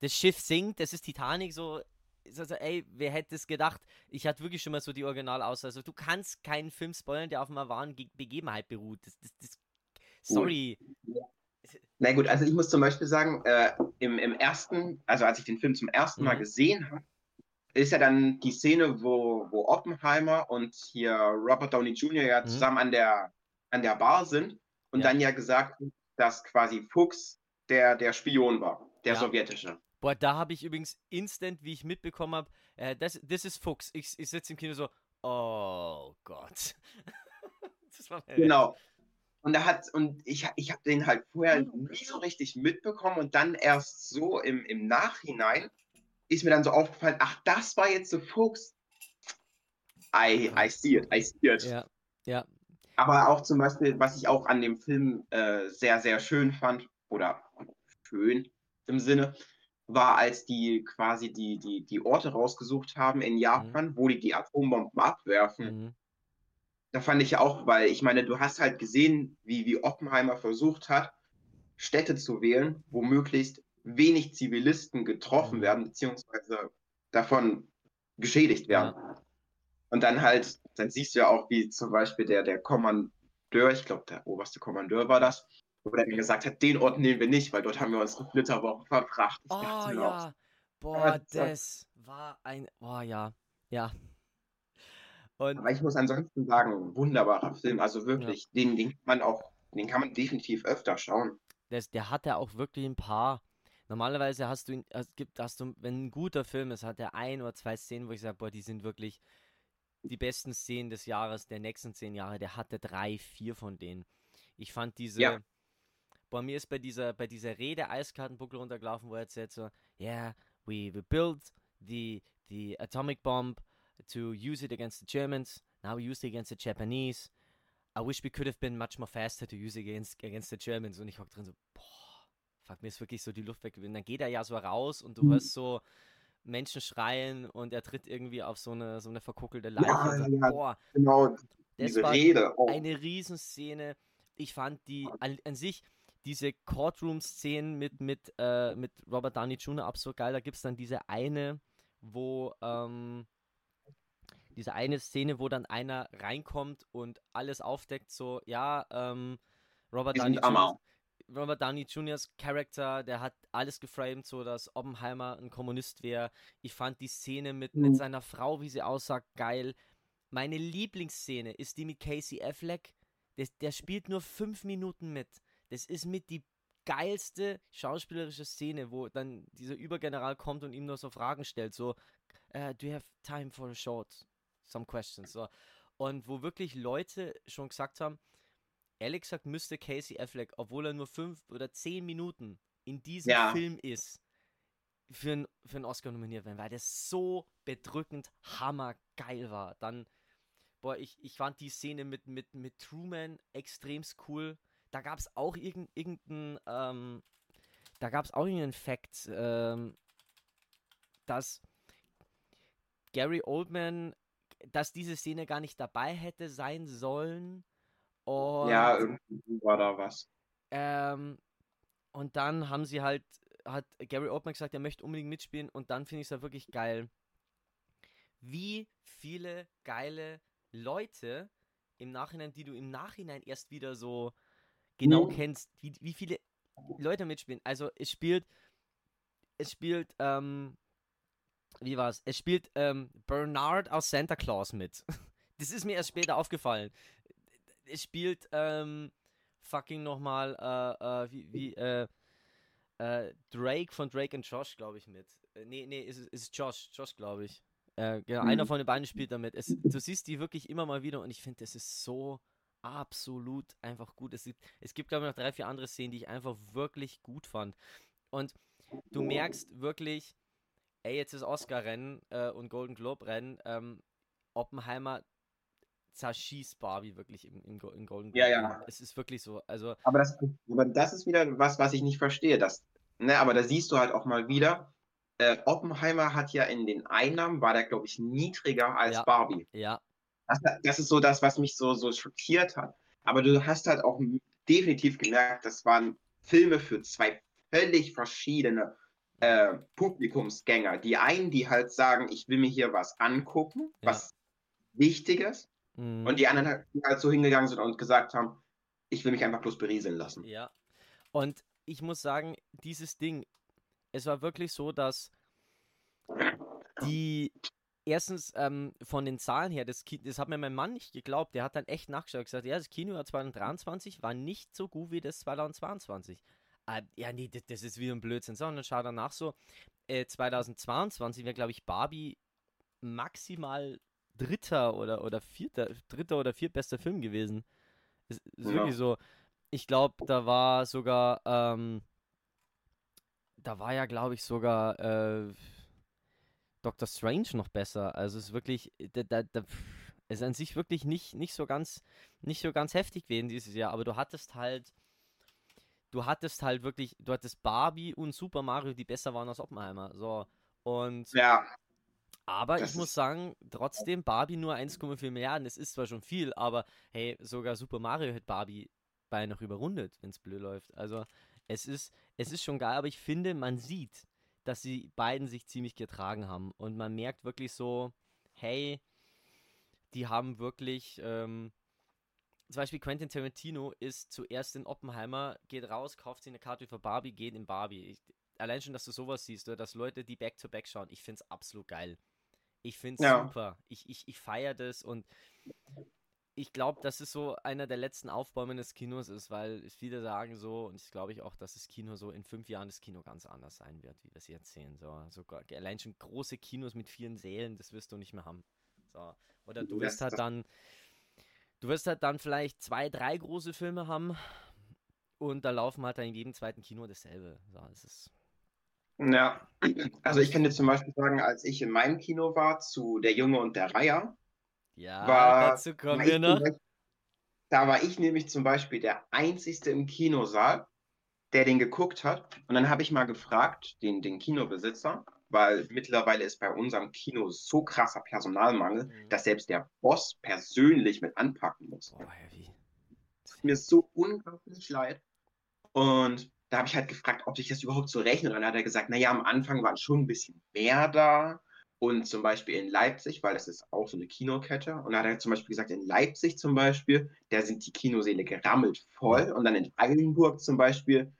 Das Schiff sinkt, das ist Titanic, so, also, ey, wer hätte es gedacht? Ich hatte wirklich schon mal so die Originalaussage, also, du kannst keinen Film spoilern, der auf einer wahren Ge Begebenheit beruht. Das, das, das, sorry. Na gut, also ich muss zum Beispiel sagen, äh, im, im ersten, also als ich den Film zum ersten Mal Mhm. gesehen habe, ist ja dann die Szene, wo, wo Oppenheimer und hier Robert Downey Jr. ja Mhm. zusammen an der, an der Bar sind und Ja. dann ja gesagt dass quasi Fuchs der, der Spion war. der Ja. sowjetische. Boah, da habe ich übrigens instant, wie ich mitbekommen habe, äh, das, das ist Fuchs. Ich, ich sitze im Kino so, oh Gott. (laughs) das war mir Genau. Und er hat, und ich, ich habe den halt vorher nie so richtig mitbekommen und dann erst so im, im Nachhinein ist mir dann so aufgefallen, ach, das war jetzt so Fuchs. I, I see it, I see it. Ja, ja. Aber auch zum Beispiel, was ich auch an dem Film äh, sehr, sehr schön fand, oder schön im Sinne, war, als die quasi die, die, die Orte rausgesucht haben in Japan, wo die die Atombomben abwerfen. Mhm. Da fand ich ja auch, weil ich meine, du hast halt gesehen, wie, wie Oppenheimer versucht hat, Städte zu wählen, wo möglichst wenig Zivilisten getroffen Mhm. werden, beziehungsweise davon geschädigt werden. Und dann halt, dann siehst du ja auch, wie zum Beispiel der, der Kommandeur, ich glaube, der oberste Kommandeur war das, wo der gesagt hat, den Ort nehmen wir nicht, weil dort haben wir unsere Flitterwochen verbracht. Ich Oh ja. Boah, Ja, das- war ein. Oh ja. Ja. Und Aber ich muss ansonsten sagen, wunderbarer Film. Also wirklich, den, den kann man auch, den kann man definitiv öfter schauen. das, der hat ja auch wirklich ein paar. Normalerweise hast du ihn, es gibt, hast du, wenn ein guter Film ist, hat er ein oder zwei Szenen, wo ich sage, boah, die sind wirklich die besten Szenen des Jahres, der nächsten zehn Jahre. Der hatte drei, vier von denen. Ich fand diese, Ja. bei mir ist bei dieser, bei dieser Rede Eiskartenbuckel runtergelaufen, wo er erzählt so, yeah, we, we built the, the atomic bomb to use it against the Germans. Now we use it against the Japanese. I wish we could have been much more faster to use it against, against the Germans. Und ich hock drin so, boah, fuck, mir ist wirklich so die Luft weg. Und dann geht er ja so raus und du Mhm. hörst so Menschen schreien und er tritt irgendwie auf so eine, so eine verkuckelte Leiche. Ja, so, ja. Boah, Genau, das diese war Rede. Oh, eine Riesenszene. Ich fand die an, an sich, diese Courtroom-Szenen mit, mit, äh, mit Robert Downey Jr. absolut geil. Da gibt es dann diese eine, wo, ähm, diese eine Szene, wo dann einer reinkommt und alles aufdeckt, so, ja, ähm, Robert Downey. Jr. Robert Downey Jr.'s Charakter, der hat alles geframed, so dass Oppenheimer ein Kommunist wäre. Ich fand die Szene mit, mit Mhm. seiner Frau, wie sie aussah, geil. Meine Lieblingsszene ist die mit Casey Affleck. Der, der spielt nur fünf Minuten mit. Das ist mit die geilste schauspielerische Szene, wo dann dieser Übergeneral kommt und ihm nur so Fragen stellt, so, äh, do you have time for a short, some questions, so. Und wo wirklich Leute schon gesagt haben, ehrlich gesagt müsste Casey Affleck, obwohl er nur fünf oder zehn Minuten in diesem Ja. Film ist, für, ein, für einen Oscar nominiert werden, weil das so bedrückend hammergeil war. Dann, boah, ich, ich fand die Szene mit, mit, mit Truman extremst cool. Da gab es auch irgend, irgendeinen, ähm, da gab es auch irgendeinen Fact, ähm, dass Gary Oldman, dass diese Szene gar nicht dabei hätte sein sollen. Und Ja, irgendwie war da was. ähm, und dann haben sie halt, hat Gary Oldman gesagt, er möchte unbedingt mitspielen und dann finde ich es halt wirklich geil, wie viele geile Leute im Nachhinein, die du im Nachhinein erst wieder so genau Mhm. kennst, wie, wie viele Leute mitspielen. Also es spielt, es spielt, ähm, wie war's? Es spielt ähm, Bernard aus Santa Claus mit. (laughs) Das ist mir erst später aufgefallen. Es spielt, ähm, fucking nochmal, äh, äh, wie, wie, äh, äh, Drake von Drake und Josh, glaube ich, mit. Äh, nee, nee, ist, ist Josh, Josh, glaube ich. Äh, genau, einer Mhm. von den beiden spielt damit. Es, du siehst die wirklich immer mal wieder und ich finde, das ist so absolut einfach gut. Es gibt, es gibt glaube ich, noch drei, vier andere Szenen, die ich einfach wirklich gut fand. Und du merkst wirklich, ey, jetzt ist Oscar-Rennen äh, und Golden Globe-Rennen. Ähm, Oppenheimer zerschießt Barbie wirklich im, im, im Golden Ja, ja. Es ist wirklich so. Also, Aber das, aber das ist wieder was, was ich nicht verstehe. Das, ne, aber da siehst du halt auch mal wieder, äh, Oppenheimer hat ja in den Einnahmen, war der, glaube ich, niedriger als Ja. Barbie. ja, Das, das ist so das, was mich so, so schockiert hat. Aber du hast halt auch definitiv gemerkt, das waren Filme für zwei völlig verschiedene äh, Publikumsgänger. Die einen, die halt sagen, ich will mir hier was angucken, Ja. was Wichtiges. Mhm. Und die anderen, halt so hingegangen sind und gesagt haben, ich will mich einfach bloß berieseln lassen. Ja. Und ich muss sagen, dieses Ding, es war wirklich so, dass die erstens ähm, von den Zahlen her, das, das hat mir mein Mann nicht geglaubt, der hat dann echt nachgeschaut und gesagt, ja, das Kinojahr 2023 war nicht so gut wie das 2022. äh, ja, nee, das, das ist wie ein Blödsinn. So, und dann schau danach so, äh, 2022 wäre, glaube ich, Barbie maximal dritter oder, oder vierter, dritter oder viertbester Film gewesen. Ist, ist Ja. wirklich so. Ich glaube, da war sogar, ähm, da war ja, glaube ich, sogar äh, Doctor Strange noch besser. Also es ist wirklich, da, da, da, es ist an sich wirklich nicht, nicht so ganz, nicht so ganz heftig gewesen dieses Jahr, aber du hattest halt, du hattest halt wirklich, du hattest Barbie und Super Mario, die besser waren als Oppenheimer. So. Und Ja, aber Das ich muss sagen, trotzdem Barbie nur 1,4 Milliarden. Das ist zwar schon viel, aber hey, sogar Super Mario hat Barbie beinahe noch überrundet, wenn es blöd läuft. Also es ist, es ist schon geil, aber ich finde, man sieht, dass die beiden sich ziemlich getragen haben. Und man merkt wirklich so, hey, die haben wirklich, ähm, zum Beispiel Quentin Tarantino ist zuerst in Oppenheimer, geht raus, kauft sich eine Karte für Barbie, geht in Barbie. Ich, allein schon, dass du sowas siehst, oder dass Leute, die Back-to-Back schauen, ich finde es absolut geil. Ich finde es Ja. super. Ich, ich, ich feiere das und ich glaube, dass es so einer der letzten Aufbäume des Kinos ist, weil viele sagen so, und ich glaube ich auch, dass das Kino so in fünf Jahren das Kino ganz anders sein wird, wie wir es jetzt sehen. So, so gar- allein schon große Kinos mit vielen Sälen, das wirst du nicht mehr haben. So. Oder du wirst Das- halt das- dann, du wirst halt dann vielleicht zwei, drei große Filme haben und da laufen halt dann in jedem zweiten Kino dasselbe. So, es ist, ja. Also ich kann dir zum Beispiel sagen, als ich in meinem Kino war zu Der Junge und der Reiher, ja, War- dazu kommen wir noch. da war ich nämlich zum Beispiel der Einzige im Kinosaal, der den geguckt hat. Und dann habe ich mal gefragt, den, den Kinobesitzer, weil mittlerweile ist bei unserem Kino so krasser Personalmangel, Mhm. dass selbst der Boss persönlich mit anpacken muss. Boah, heavy. tut mir so unglaublich leid. Und da habe ich halt gefragt, ob sich das überhaupt so rechnet. Und dann hat er gesagt, naja, am Anfang waren schon ein bisschen mehr da. Und zum Beispiel in Leipzig, weil das ist auch so eine Kinokette. Und da hat er zum Beispiel gesagt, in Leipzig zum Beispiel, da sind die Kinosäle gerammelt voll. Und dann in Eilenburg zum Beispiel,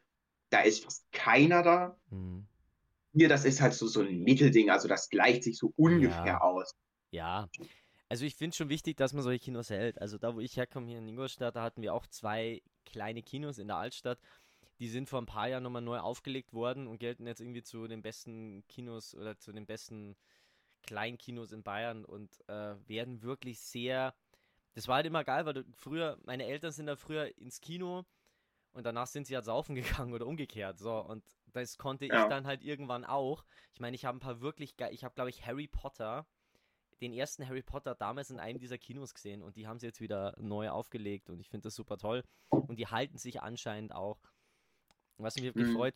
da ist fast keiner da. Mhm. Hier, das ist halt so, so ein Mittelding. Also das gleicht sich so ungefähr Ja. aus. Ja, also ich finde schon wichtig, dass man solche Kinos hält. Also da, wo ich herkomme, hier in Ingolstadt, da hatten wir auch zwei kleine Kinos in der Altstadt. Die sind vor ein paar Jahren nochmal neu aufgelegt worden und gelten jetzt irgendwie zu den besten Kinos oder zu den besten Kleinkinos in Bayern und äh, werden wirklich sehr. Das war halt immer geil, weil früher, meine Eltern sind da früher ins Kino und danach sind sie halt saufen (laughs) gegangen oder umgekehrt. So, und das konnte ich Ja. dann halt irgendwann auch. Ich meine, ich habe ein paar wirklich geil. Ich habe, glaube ich, Harry Potter den ersten Harry Potter damals in einem dieser Kinos gesehen und die haben sie jetzt wieder neu aufgelegt und ich finde das super toll und die halten sich anscheinend auch. Was mich Mhm. gefreut.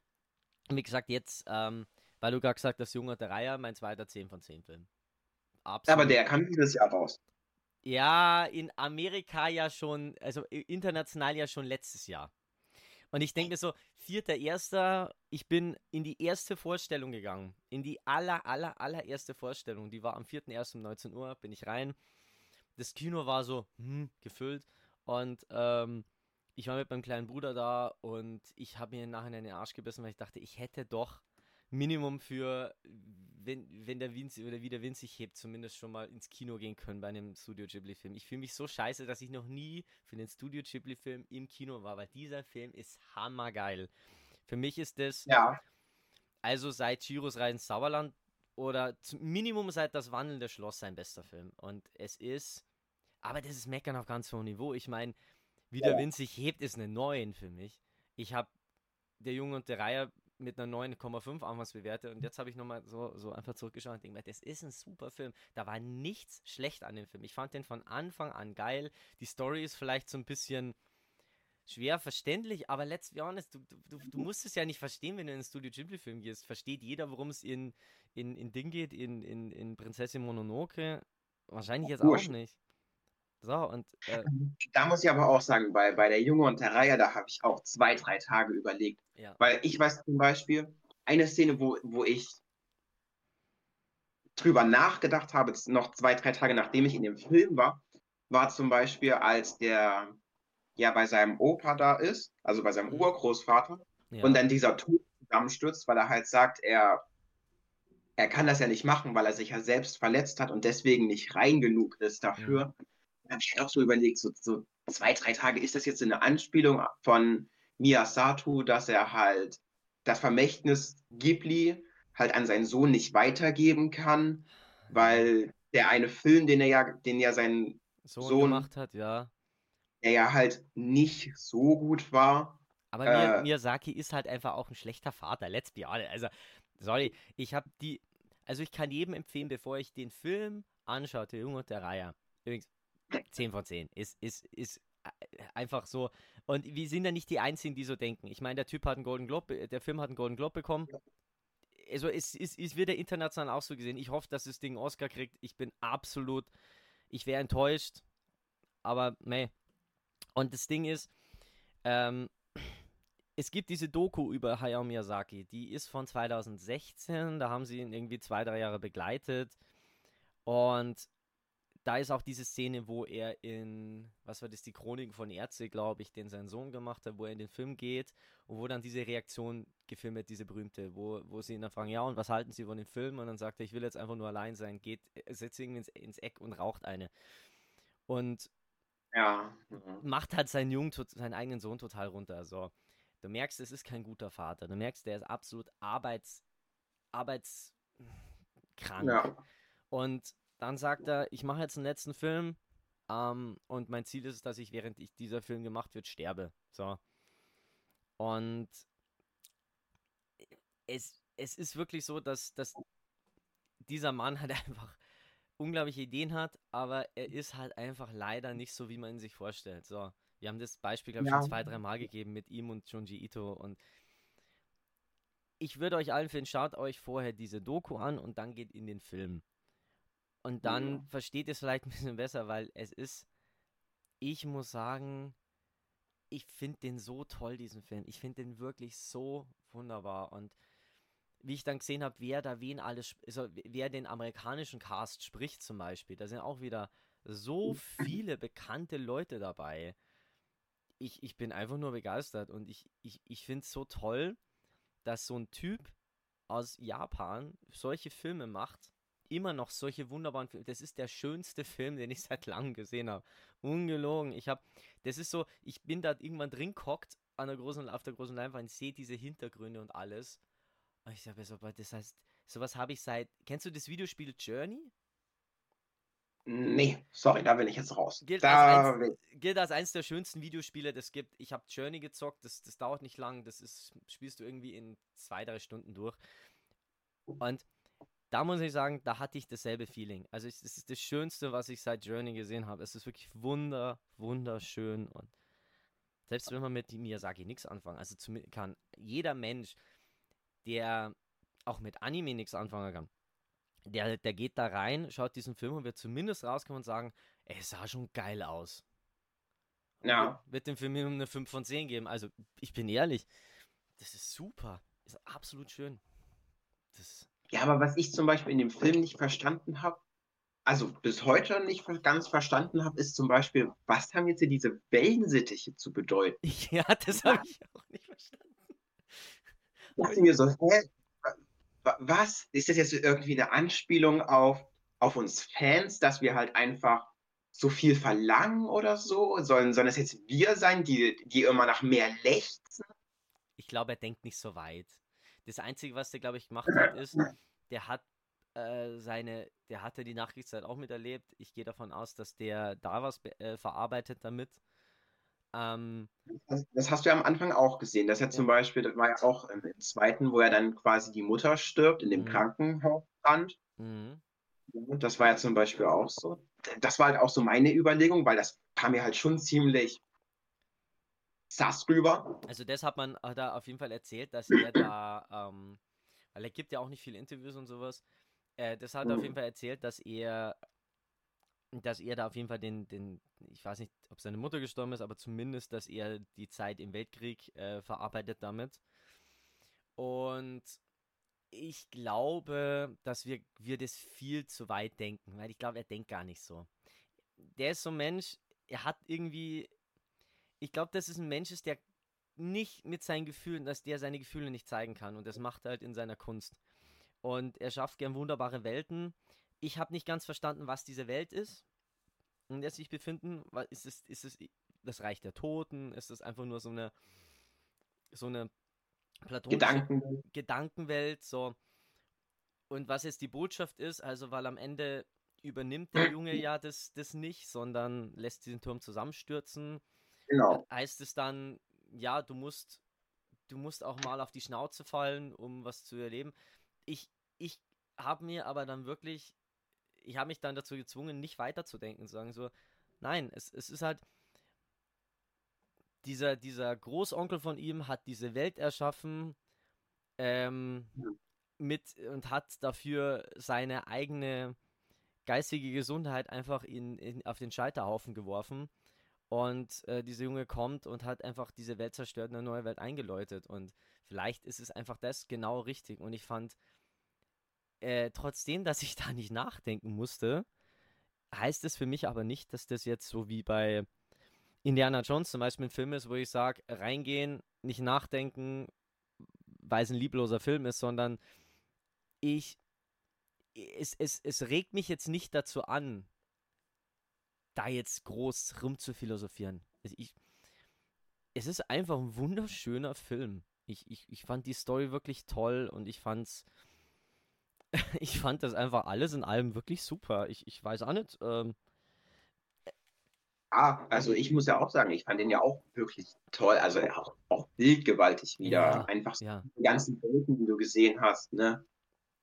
Wie gesagt, jetzt, ähm, weil du gerade gesagt hast, Junge der Reiher, mein zweiter 10 von 10 Film. Absolut. Aber der kam dieses Jahr raus. Ja, in Amerika ja schon, also international ja schon letztes Jahr. Und ich denke mir so, vierter, erster, ich bin in die erste Vorstellung gegangen. In die aller, aller, allererste Vorstellung. Die war am 4.1. um 19 Uhr, bin ich rein. Das Kino war so, hm, gefüllt. Und ähm, ich war mit meinem kleinen Bruder da und ich habe mir nachher in den Arsch gebissen, weil ich dachte, ich hätte doch Minimum für, wenn, wenn der Wind oder wie der Wind sich hebt, zumindest schon mal ins Kino gehen können bei einem Studio Ghibli-Film. Ich fühle mich so scheiße, dass ich noch nie für den Studio Ghibli-Film im Kino war, weil dieser Film ist hammergeil. Für mich ist das, Ja. also seit Chiros Reisen ins Sauerland oder zum Minimum seit Das wandelnde Schloss sein bester Film. Und es ist, aber das ist Meckern auf ganz hohem Niveau. Ich meine, wie der Ja. Wind sich hebt, ist eine 9 für mich. Ich habe Der Junge und der Reihe mit einer 9,5 anfangs bewertet und jetzt habe ich nochmal so, so einfach zurückgeschaut und denke mir, das ist ein super Film. Da war nichts schlecht an dem Film. Ich fand den von Anfang an geil. Die Story ist vielleicht so ein bisschen schwer verständlich, aber let's be honest, du, du, du, musst es ja nicht verstehen, wenn du in einen Studio Ghibli-Film gehst. Versteht jeder, worum es in, in, in Ding geht, in, in, in Prinzessin Mononoke? Wahrscheinlich jetzt auch nicht. So, und äh, Da muss ich aber auch sagen, bei, bei der Junge und der Reihe, da habe ich auch zwei, drei Tage überlegt. ja. Weil ich weiß zum Beispiel, eine Szene, wo, wo ich drüber nachgedacht habe, noch zwei, drei Tage nachdem ich in dem Film war, war zum Beispiel, als der ja bei seinem Opa da ist, also bei seinem Mhm. Urgroßvater, ja. und dann dieser Tod zusammenstürzt, weil er halt sagt, er, er kann das ja nicht machen, weil er sich ja selbst verletzt hat und deswegen nicht rein genug ist dafür. Da habe ich halt auch so überlegt, so, so zwei, drei Tage, ist das jetzt eine Anspielung von Miyasato, dass er halt das Vermächtnis Ghibli halt an seinen Sohn nicht weitergeben kann, weil der eine Film, den er ja, den ja sein Sohn, Sohn- gemacht hat, ja. der ja halt nicht so gut war. Aber Äh, Miyazaki ist halt einfach auch ein schlechter Vater, let's be honest. Also, sorry, ich habe die, also ich kann jedem empfehlen, bevor ich den Film anschaue, der Junge und der Reiher. Übrigens, 10 von 10. Ist, ist, ist äh, einfach so. Und wir sind ja nicht die Einzigen, die so denken. Ich meine, der Typ hat einen Golden Globe, äh, der Film hat einen Golden Globe bekommen. Also es, es, es wird ja international auch so gesehen. Ich hoffe, dass das Ding einen Oscar kriegt. Ich bin absolut, ich wäre enttäuscht. Aber, meh. Und das Ding ist, ähm, es gibt diese Doku über Hayao Miyazaki, die ist von 2016, da haben sie ihn irgendwie zwei, drei Jahre begleitet. Und da ist auch diese Szene, wo er in, was war das, die Chroniken von Ärzte, glaube ich, den sein Sohn gemacht hat, wo er in den Film geht und wo dann diese Reaktion gefilmt wird, diese berühmte, wo, wo sie ihn dann fragen, ja, und was halten Sie von dem Film? Und dann sagt er, ich will jetzt einfach nur allein sein, geht, setzt irgendwie ins, ins Eck und raucht eine. Und Ja. macht halt seinen Jungen, seinen eigenen Sohn total runter. So. Du merkst, es ist kein guter Vater. Du merkst, der ist absolut arbeits, arbeitskrank. Ja. Und dann sagt er, ich mache jetzt einen letzten Film ähm, und mein Ziel ist es, dass ich, während ich dieser Film gemacht wird, sterbe. So. Und es, es ist wirklich so, dass, dass dieser Mann halt (laughs) einfach unglaubliche Ideen hat, aber er ist halt einfach leider nicht so, wie man ihn sich vorstellt. So, wir haben das Beispiel, glaube ich, Ja. schon zwei, drei Mal gegeben mit ihm und Junji Ito und ich würde euch allen empfehlen, schaut euch vorher diese Doku an und dann geht in den Film. Und dann Ja. versteht ihr es vielleicht ein bisschen besser, weil es ist, ich muss sagen, ich finde den so toll, diesen Film. Ich finde den wirklich so wunderbar. Und wie ich dann gesehen habe, wer da wen alles, also wer den amerikanischen Cast spricht zum Beispiel, da sind auch wieder so viele bekannte Leute dabei. Ich, ich bin einfach nur begeistert und ich, ich, ich finde es so toll, dass so ein Typ aus Japan solche Filme macht, immer noch solche wunderbaren Filme. Das ist der schönste (laughs) Film, den ich seit langem gesehen habe. Ungelogen. Ich habe, das ist so, ich bin da irgendwann drin gehockt an der großen, auf der großen Leinwand, sehe diese Hintergründe und alles. Und ich sage so, aber das heißt, sowas habe ich seit, kennst du das Videospiel Journey? Nee, sorry, da bin ich jetzt raus. Gilt Da als bin gilt als eines der schönsten Videospiele, das gibt. Ich habe Journey gezockt, das, das dauert nicht lang, das ist, spielst du irgendwie in zwei, drei Stunden durch. Und da muss ich sagen, da hatte ich dasselbe Feeling. Also es es ist das Schönste, was ich seit Journey gesehen habe. Es ist wirklich wunder, wunderschön und selbst wenn man mit Miyazaki nichts anfangen, also kann jeder Mensch, der auch mit Anime nichts anfangen kann, der, der geht da rein, schaut diesen Film und wird zumindest rauskommen und sagen, es sah schon geil aus. Ja. Wird dem Film eine 5 von 10 geben. Also, ich bin ehrlich, das ist super. Ist absolut schön. Das, Ja, aber was ich zum Beispiel in dem Film nicht verstanden habe, also bis heute nicht ganz verstanden habe, ist zum Beispiel, was haben jetzt hier diese Wellensittiche zu bedeuten? (laughs) ja, das habe ich auch nicht verstanden. Ich dachte mir so, hä? wa- Was? Ist das jetzt irgendwie eine Anspielung auf, auf uns Fans, dass wir halt einfach so viel verlangen oder so? Sollen, sollen es jetzt wir sein, die, die immer nach mehr lechzen? Ich glaube, er denkt nicht so weit. Das Einzige, was der, glaube ich, gemacht hat, ist, (coughs) der hat äh, seine, der hatte die Nachkriegszeit auch miterlebt. Ich gehe davon aus, dass der da was äh, verarbeitet damit. Ähm, Das, das hast du ja am Anfang auch gesehen. Das ist ja zum Beispiel, das war ja auch im, im zweiten, wo er dann quasi die Mutter stirbt in dem Mhm. Krankenhausbrand. mhm. Und das war ja zum Beispiel auch so. Das war halt auch so meine Überlegung, weil das kam mir halt schon ziemlich sass rüber. Also das hat man hat er auf jeden Fall erzählt, dass er da, ähm, weil er gibt ja auch nicht viele Interviews und sowas, äh, das hat er auf jeden Fall erzählt, dass er, dass er da auf jeden Fall den, den, ich weiß nicht, ob seine Mutter gestorben ist, aber zumindest, dass er die Zeit im Weltkrieg äh, verarbeitet damit. Und ich glaube, dass wir, wir das viel zu weit denken, weil ich glaube, er denkt gar nicht so. Der ist so ein Mensch, er hat irgendwie, ich glaube, dass es ein Mensch ist, der nicht mit seinen Gefühlen, dass der seine Gefühle nicht zeigen kann und das macht er halt in seiner Kunst. Und er schafft gern wunderbare Welten. Ich habe nicht ganz verstanden, was diese Welt ist, in der sie sich befinden. Ist es, ist es das Reich der Toten? Ist es einfach nur so eine so eine platonische Gedanken. Gedankenwelt, so. Und was jetzt die Botschaft ist, also weil am Ende übernimmt der (clears throat) Junge ja das, das nicht, sondern lässt diesen Turm zusammenstürzen. Genau. Heißt es dann, ja, du musst, du musst auch mal auf die Schnauze fallen, um was zu erleben. Ich, ich habe mir aber dann wirklich, ich habe mich dann dazu gezwungen, nicht weiterzudenken, zu sagen so, nein, es, es ist halt, dieser, dieser Großonkel von ihm hat diese Welt erschaffen ähm, mit und hat dafür seine eigene geistige Gesundheit einfach in, in, auf den Scheiterhaufen geworfen. Und äh, dieser Junge kommt und hat einfach diese Welt zerstört und eine neue Welt eingeläutet. Und vielleicht ist es einfach das genau richtig. Und ich fand, äh, trotzdem, dass ich (laughs) da nicht nachdenken musste, heißt es für mich aber nicht, dass das jetzt so wie bei Indiana Jones zum Beispiel ein Film ist, wo ich sage, reingehen, nicht nachdenken, weil es ein liebloser Film ist, sondern ich, es, es, es regt mich jetzt nicht dazu an, da jetzt groß rum zu philosophieren. Ich, es ist einfach ein wunderschöner Film. Ich, ich, ich fand die Story wirklich toll und ich fand's. (laughs) ich fand das einfach alles in allem wirklich super. Ich, ich weiß auch nicht. Ähm, Ah, also ich muss ja auch sagen, ich fand den ja auch wirklich toll. Also auch, auch bildgewaltig wieder. Ja, Einfach so ja, die ganzen Welten, die du gesehen hast, ne?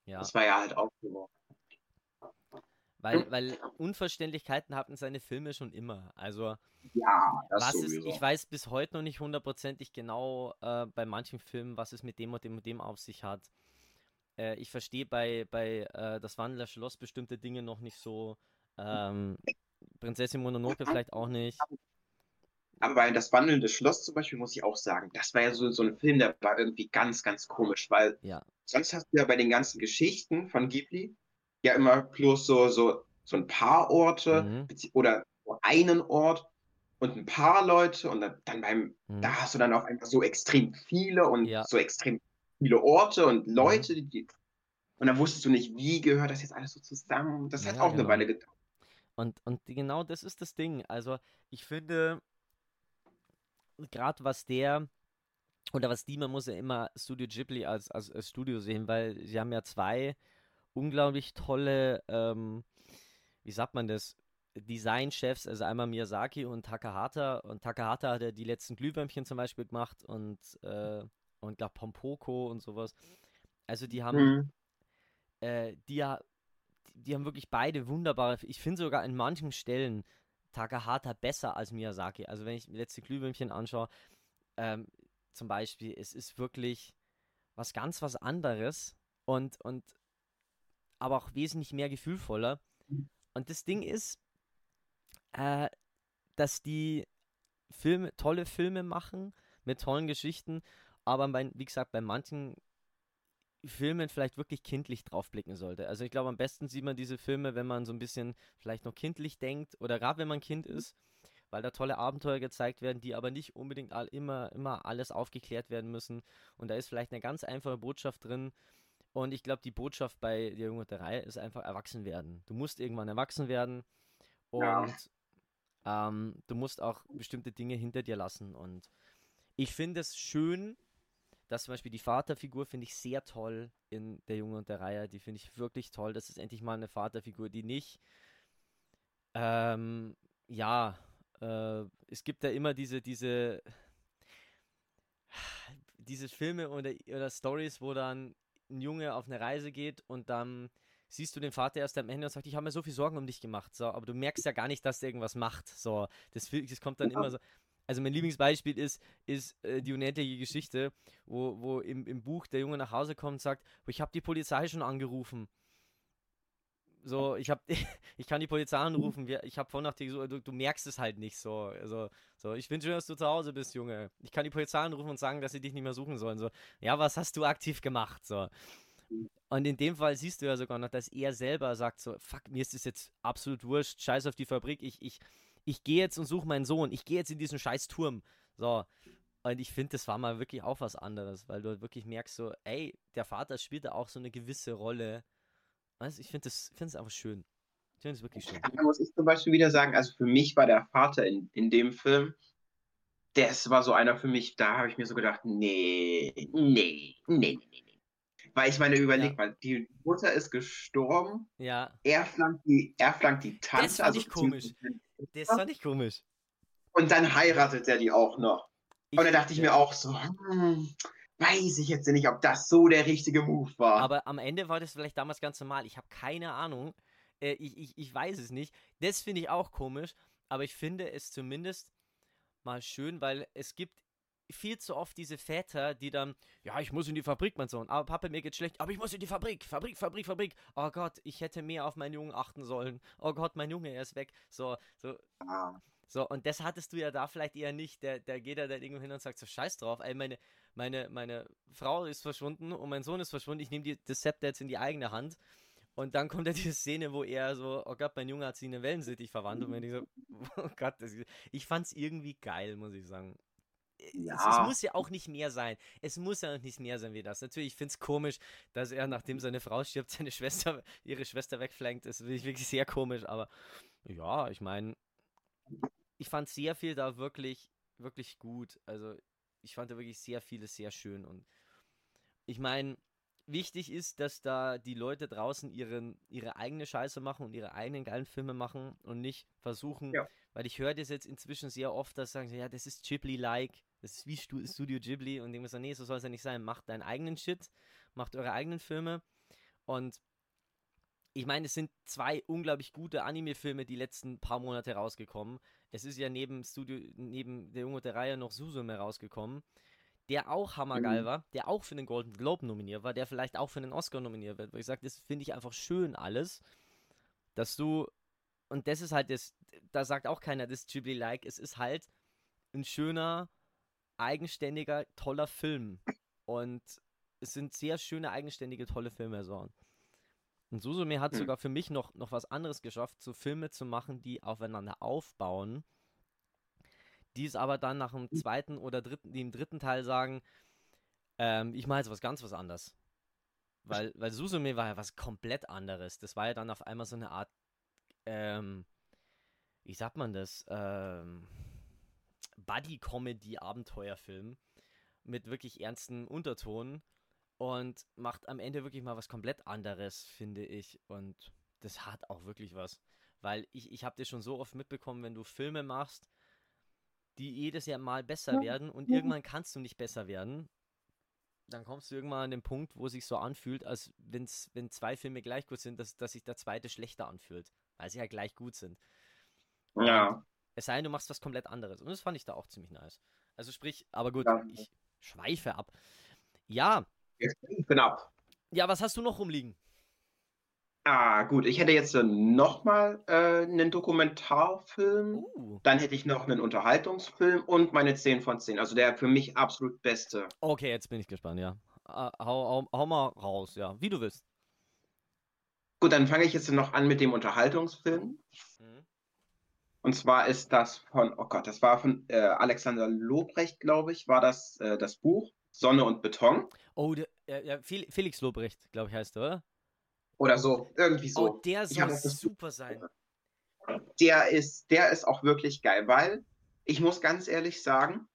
ja. Das war ja halt auch so. Weil, weil Unverständlichkeiten hatten seine Filme schon immer. Also, Ja, das was ist, sowieso. ich weiß bis heute noch nicht hundertprozentig genau äh, bei manchen Filmen, was es mit dem und dem und dem auf sich hat. Äh, ich verstehe bei, bei äh, Das Wandeler Schloss bestimmte Dinge noch nicht so. Ähm, Prinzessin Mononoke vielleicht auch nicht. Aber bei Das wandelnde Schloss zum Beispiel muss ich auch sagen, das war ja so, so ein Film, der war irgendwie ganz, ganz komisch, weil Ja, sonst hast du ja bei den ganzen Geschichten von Ghibli ja immer bloß so, so, so ein paar Orte mhm. oder einen Ort und ein paar Leute und dann, beim, Mhm. da hast du dann auch einfach so extrem viele und Ja. so extrem viele Orte und Mhm. Leute, die, die und dann wusstest du nicht, wie gehört das jetzt alles so zusammen. Das hat Ja, auch eine genau. Weile gedauert. Und, und genau das ist das Ding. Also, ich finde, gerade was der oder was die, man muss ja immer Studio Ghibli als, als, als Studio sehen, weil sie haben ja zwei unglaublich tolle, ähm, wie sagt man das, Designchefs, also einmal Miyazaki und Takahata. Und Takahata hat ja die letzten Glühwürmchen zum Beispiel gemacht und, äh, und glaub Pompoko und sowas. Also die haben Mhm. äh, die ja, die haben wirklich beide wunderbare, ich finde sogar in manchen Stellen Takahata besser als Miyazaki. Also wenn ich mir letzte Glühwürmchen anschaue, ähm, zum Beispiel, es ist wirklich was ganz was anderes und, und aber auch wesentlich mehr gefühlvoller. Und das Ding ist, äh, dass die Filme, tolle Filme machen mit tollen Geschichten, aber bei, wie gesagt, bei manchen Filmen vielleicht wirklich kindlich draufblicken sollte. Also ich glaube, am besten sieht man diese Filme, wenn man so ein bisschen vielleicht noch kindlich denkt oder gerade wenn man Kind ist, weil da tolle Abenteuer gezeigt werden, die aber nicht unbedingt all, immer, immer alles aufgeklärt werden müssen. Und da ist vielleicht eine ganz einfache Botschaft drin. Und ich glaube, die Botschaft bei der Junge und der Reihe ist einfach erwachsen werden. Du musst irgendwann erwachsen werden und Ja. ähm, du musst auch bestimmte Dinge hinter dir lassen. Und ich finde es schön, dass zum Beispiel die Vaterfigur finde ich sehr toll in Der Junge und der Reihe. Die finde ich wirklich toll. Das ist endlich mal eine Vaterfigur, die nicht, ähm, ja, äh, es gibt ja immer diese, diese, diese Filme oder, oder Stories, wo dann ein Junge auf eine Reise geht und dann siehst du den Vater erst am Ende und sagt, ich habe mir so viel Sorgen um dich gemacht, so, aber du merkst ja gar nicht, dass der irgendwas macht, so, das, das kommt dann immer so, also mein Lieblingsbeispiel ist, ist äh, die unendliche Geschichte, wo, wo im, im Buch der Junge nach Hause kommt und sagt, "Oh, ich habe die Polizei schon angerufen. So, ich habe, (laughs) ich kann die Polizei anrufen. Ich habe vorhin nach dir gesucht, du, du merkst es halt nicht so. Also, so, ich schön, dass du zu Hause bist, Junge. Ich kann die Polizei anrufen und sagen, dass sie dich nicht mehr suchen sollen. So, ja, was hast du aktiv gemacht? So. Und in dem Fall siehst du ja sogar noch, dass er selber sagt so, fuck, mir ist das jetzt absolut wurscht, scheiß auf die Fabrik, ich, ich, ich gehe jetzt und suche meinen Sohn, ich gehe jetzt in diesen scheiß Turm. So. Und ich finde, das war mal wirklich auch was anderes, weil du halt wirklich merkst so, ey, der Vater spielt da auch so eine gewisse Rolle. Weißt, ich finde es einfach schön. Ich finde es wirklich schön. Da muss ich zum Beispiel wieder sagen, also für mich war der Vater in, in dem Film das war so einer für mich, da habe ich mir so gedacht, nee, nee, nee, nee, nee. Weil ich meine, überleg Ja. mal, die Mutter ist gestorben, Ja, er flankt die, er flankt die Tante. Das fand ich beziehungsweise- das fand ich komisch. Und dann heiratet er die auch noch. Ich- Und dann dachte ich mir auch so, hm, weiß ich jetzt nicht, ob das so der richtige Move war. Aber am Ende war das vielleicht damals ganz normal. Ich habe keine Ahnung. Äh, ich, ich, ich weiß es nicht. Das finde ich auch komisch. Aber ich finde es zumindest mal schön, weil es gibt viel zu oft diese Väter, die dann, ja, ich muss in die Fabrik, mein Sohn. Aber Papa, mir geht's schlecht. Aber ich muss in die Fabrik. Fabrik, Fabrik, Fabrik. Oh Gott, ich hätte mehr auf meinen Jungen achten sollen. Oh Gott, mein Junge, er ist weg. So, so, Ah, so, und das hattest du ja da vielleicht eher nicht. Der, der geht da dann irgendwo hin und sagt so, scheiß drauf, ey, meine, meine, meine Frau ist verschwunden und mein Sohn ist verschwunden, ich nehme die- das Zepter jetzt in die eigene Hand. Und dann kommt ja diese Szene, wo er so, oh Gott, mein Junge hat sich in einen Wellensittich verwandelt. Und wenn ich so, (laughs) oh Gott, das, ich fand's irgendwie geil, muss ich sagen. Es, es Ja. muss ja auch nicht mehr sein. Es muss ja auch nicht mehr sein wie das. Natürlich, ich find's komisch, dass er, nachdem seine Frau stirbt, seine Schwester, ihre Schwester wegflankt. Das finde ich wirklich sehr komisch, aber ja, ich meine, ich fand sehr viel da wirklich, wirklich gut. Also ich fand da wirklich sehr vieles sehr schön. Und ich meine, wichtig ist, dass da die Leute draußen ihren, ihre eigene Scheiße machen und ihre eigenen geilen Filme machen und nicht versuchen, Ja. weil ich höre das jetzt inzwischen sehr oft, dass sagen, sie, ja, das ist Ghibli-like, das ist wie Stu Studio Ghibli und ich so, nee, so soll es ja nicht sein. Macht deinen eigenen Shit, macht eure eigenen Filme und ich meine, es sind zwei unglaublich gute Anime-Filme die letzten paar Monate rausgekommen. Es ist ja neben Studio, neben der Junge der Reihe noch Suzume rausgekommen, der auch hammergeil Mhm. war, der auch für den Golden Globe nominiert war, der vielleicht auch für den Oscar nominiert wird. Weil ich sage, das finde ich einfach schön alles, dass du, und das ist halt das, da sagt auch keiner, das ist Ghibli-like, es ist halt ein schöner, eigenständiger, toller Film. Und es sind sehr schöne, eigenständige, tolle Filme so. Und Susume hat Hm. sogar für mich noch, noch was anderes geschafft, so Filme zu machen, die aufeinander aufbauen, die es aber dann nach dem zweiten oder dritten, die im dritten Teil sagen, ähm, ich mache jetzt was ganz was anderes. Weil, weil Susume war ja was komplett anderes. Das war ja dann auf einmal so eine Art, ähm, wie sagt man das, ähm, Buddy-Comedy-Abenteuerfilm mit wirklich ernsten Untertonen und macht am Ende wirklich mal was komplett anderes, finde ich. Und das hat auch wirklich was. Weil ich, ich habe das schon so oft mitbekommen, wenn du Filme machst, die jedes Jahr mal besser werden und irgendwann kannst du nicht besser werden, dann kommst du irgendwann an den Punkt, wo es sich so anfühlt, als wenn's, wenn zwei Filme gleich gut sind, dass, dass sich der zweite schlechter anfühlt, weil sie halt gleich gut sind. ja. Es sei denn, du machst was komplett anderes. Und das fand ich da auch ziemlich nice. Also sprich, aber gut, Ja. ich schweife ab. Ja, Genau. ja, was hast du noch rumliegen? Ah, gut. Ich hätte jetzt nochmal äh, einen Dokumentarfilm. Uh, Dann hätte ich noch einen Unterhaltungsfilm und meine 10 von 10. Also der für mich absolut beste. okay, jetzt bin ich gespannt, ja. Äh, hau, hau, hau mal raus, ja. Wie du willst. Gut, dann fange ich jetzt noch an mit dem Unterhaltungsfilm. Mhm. Und zwar ist das von, oh Gott, das war von äh, Alexander Lobrecht, glaube ich, war das äh, das Buch Sonne und Beton Oh, der, ja, Fel- Felix Lobrecht, glaube ich, heißt er, oder? oder so, irgendwie so. oh, der soll super sein. Der ist, der ist auch wirklich geil, weil ich muss ganz ehrlich sagen,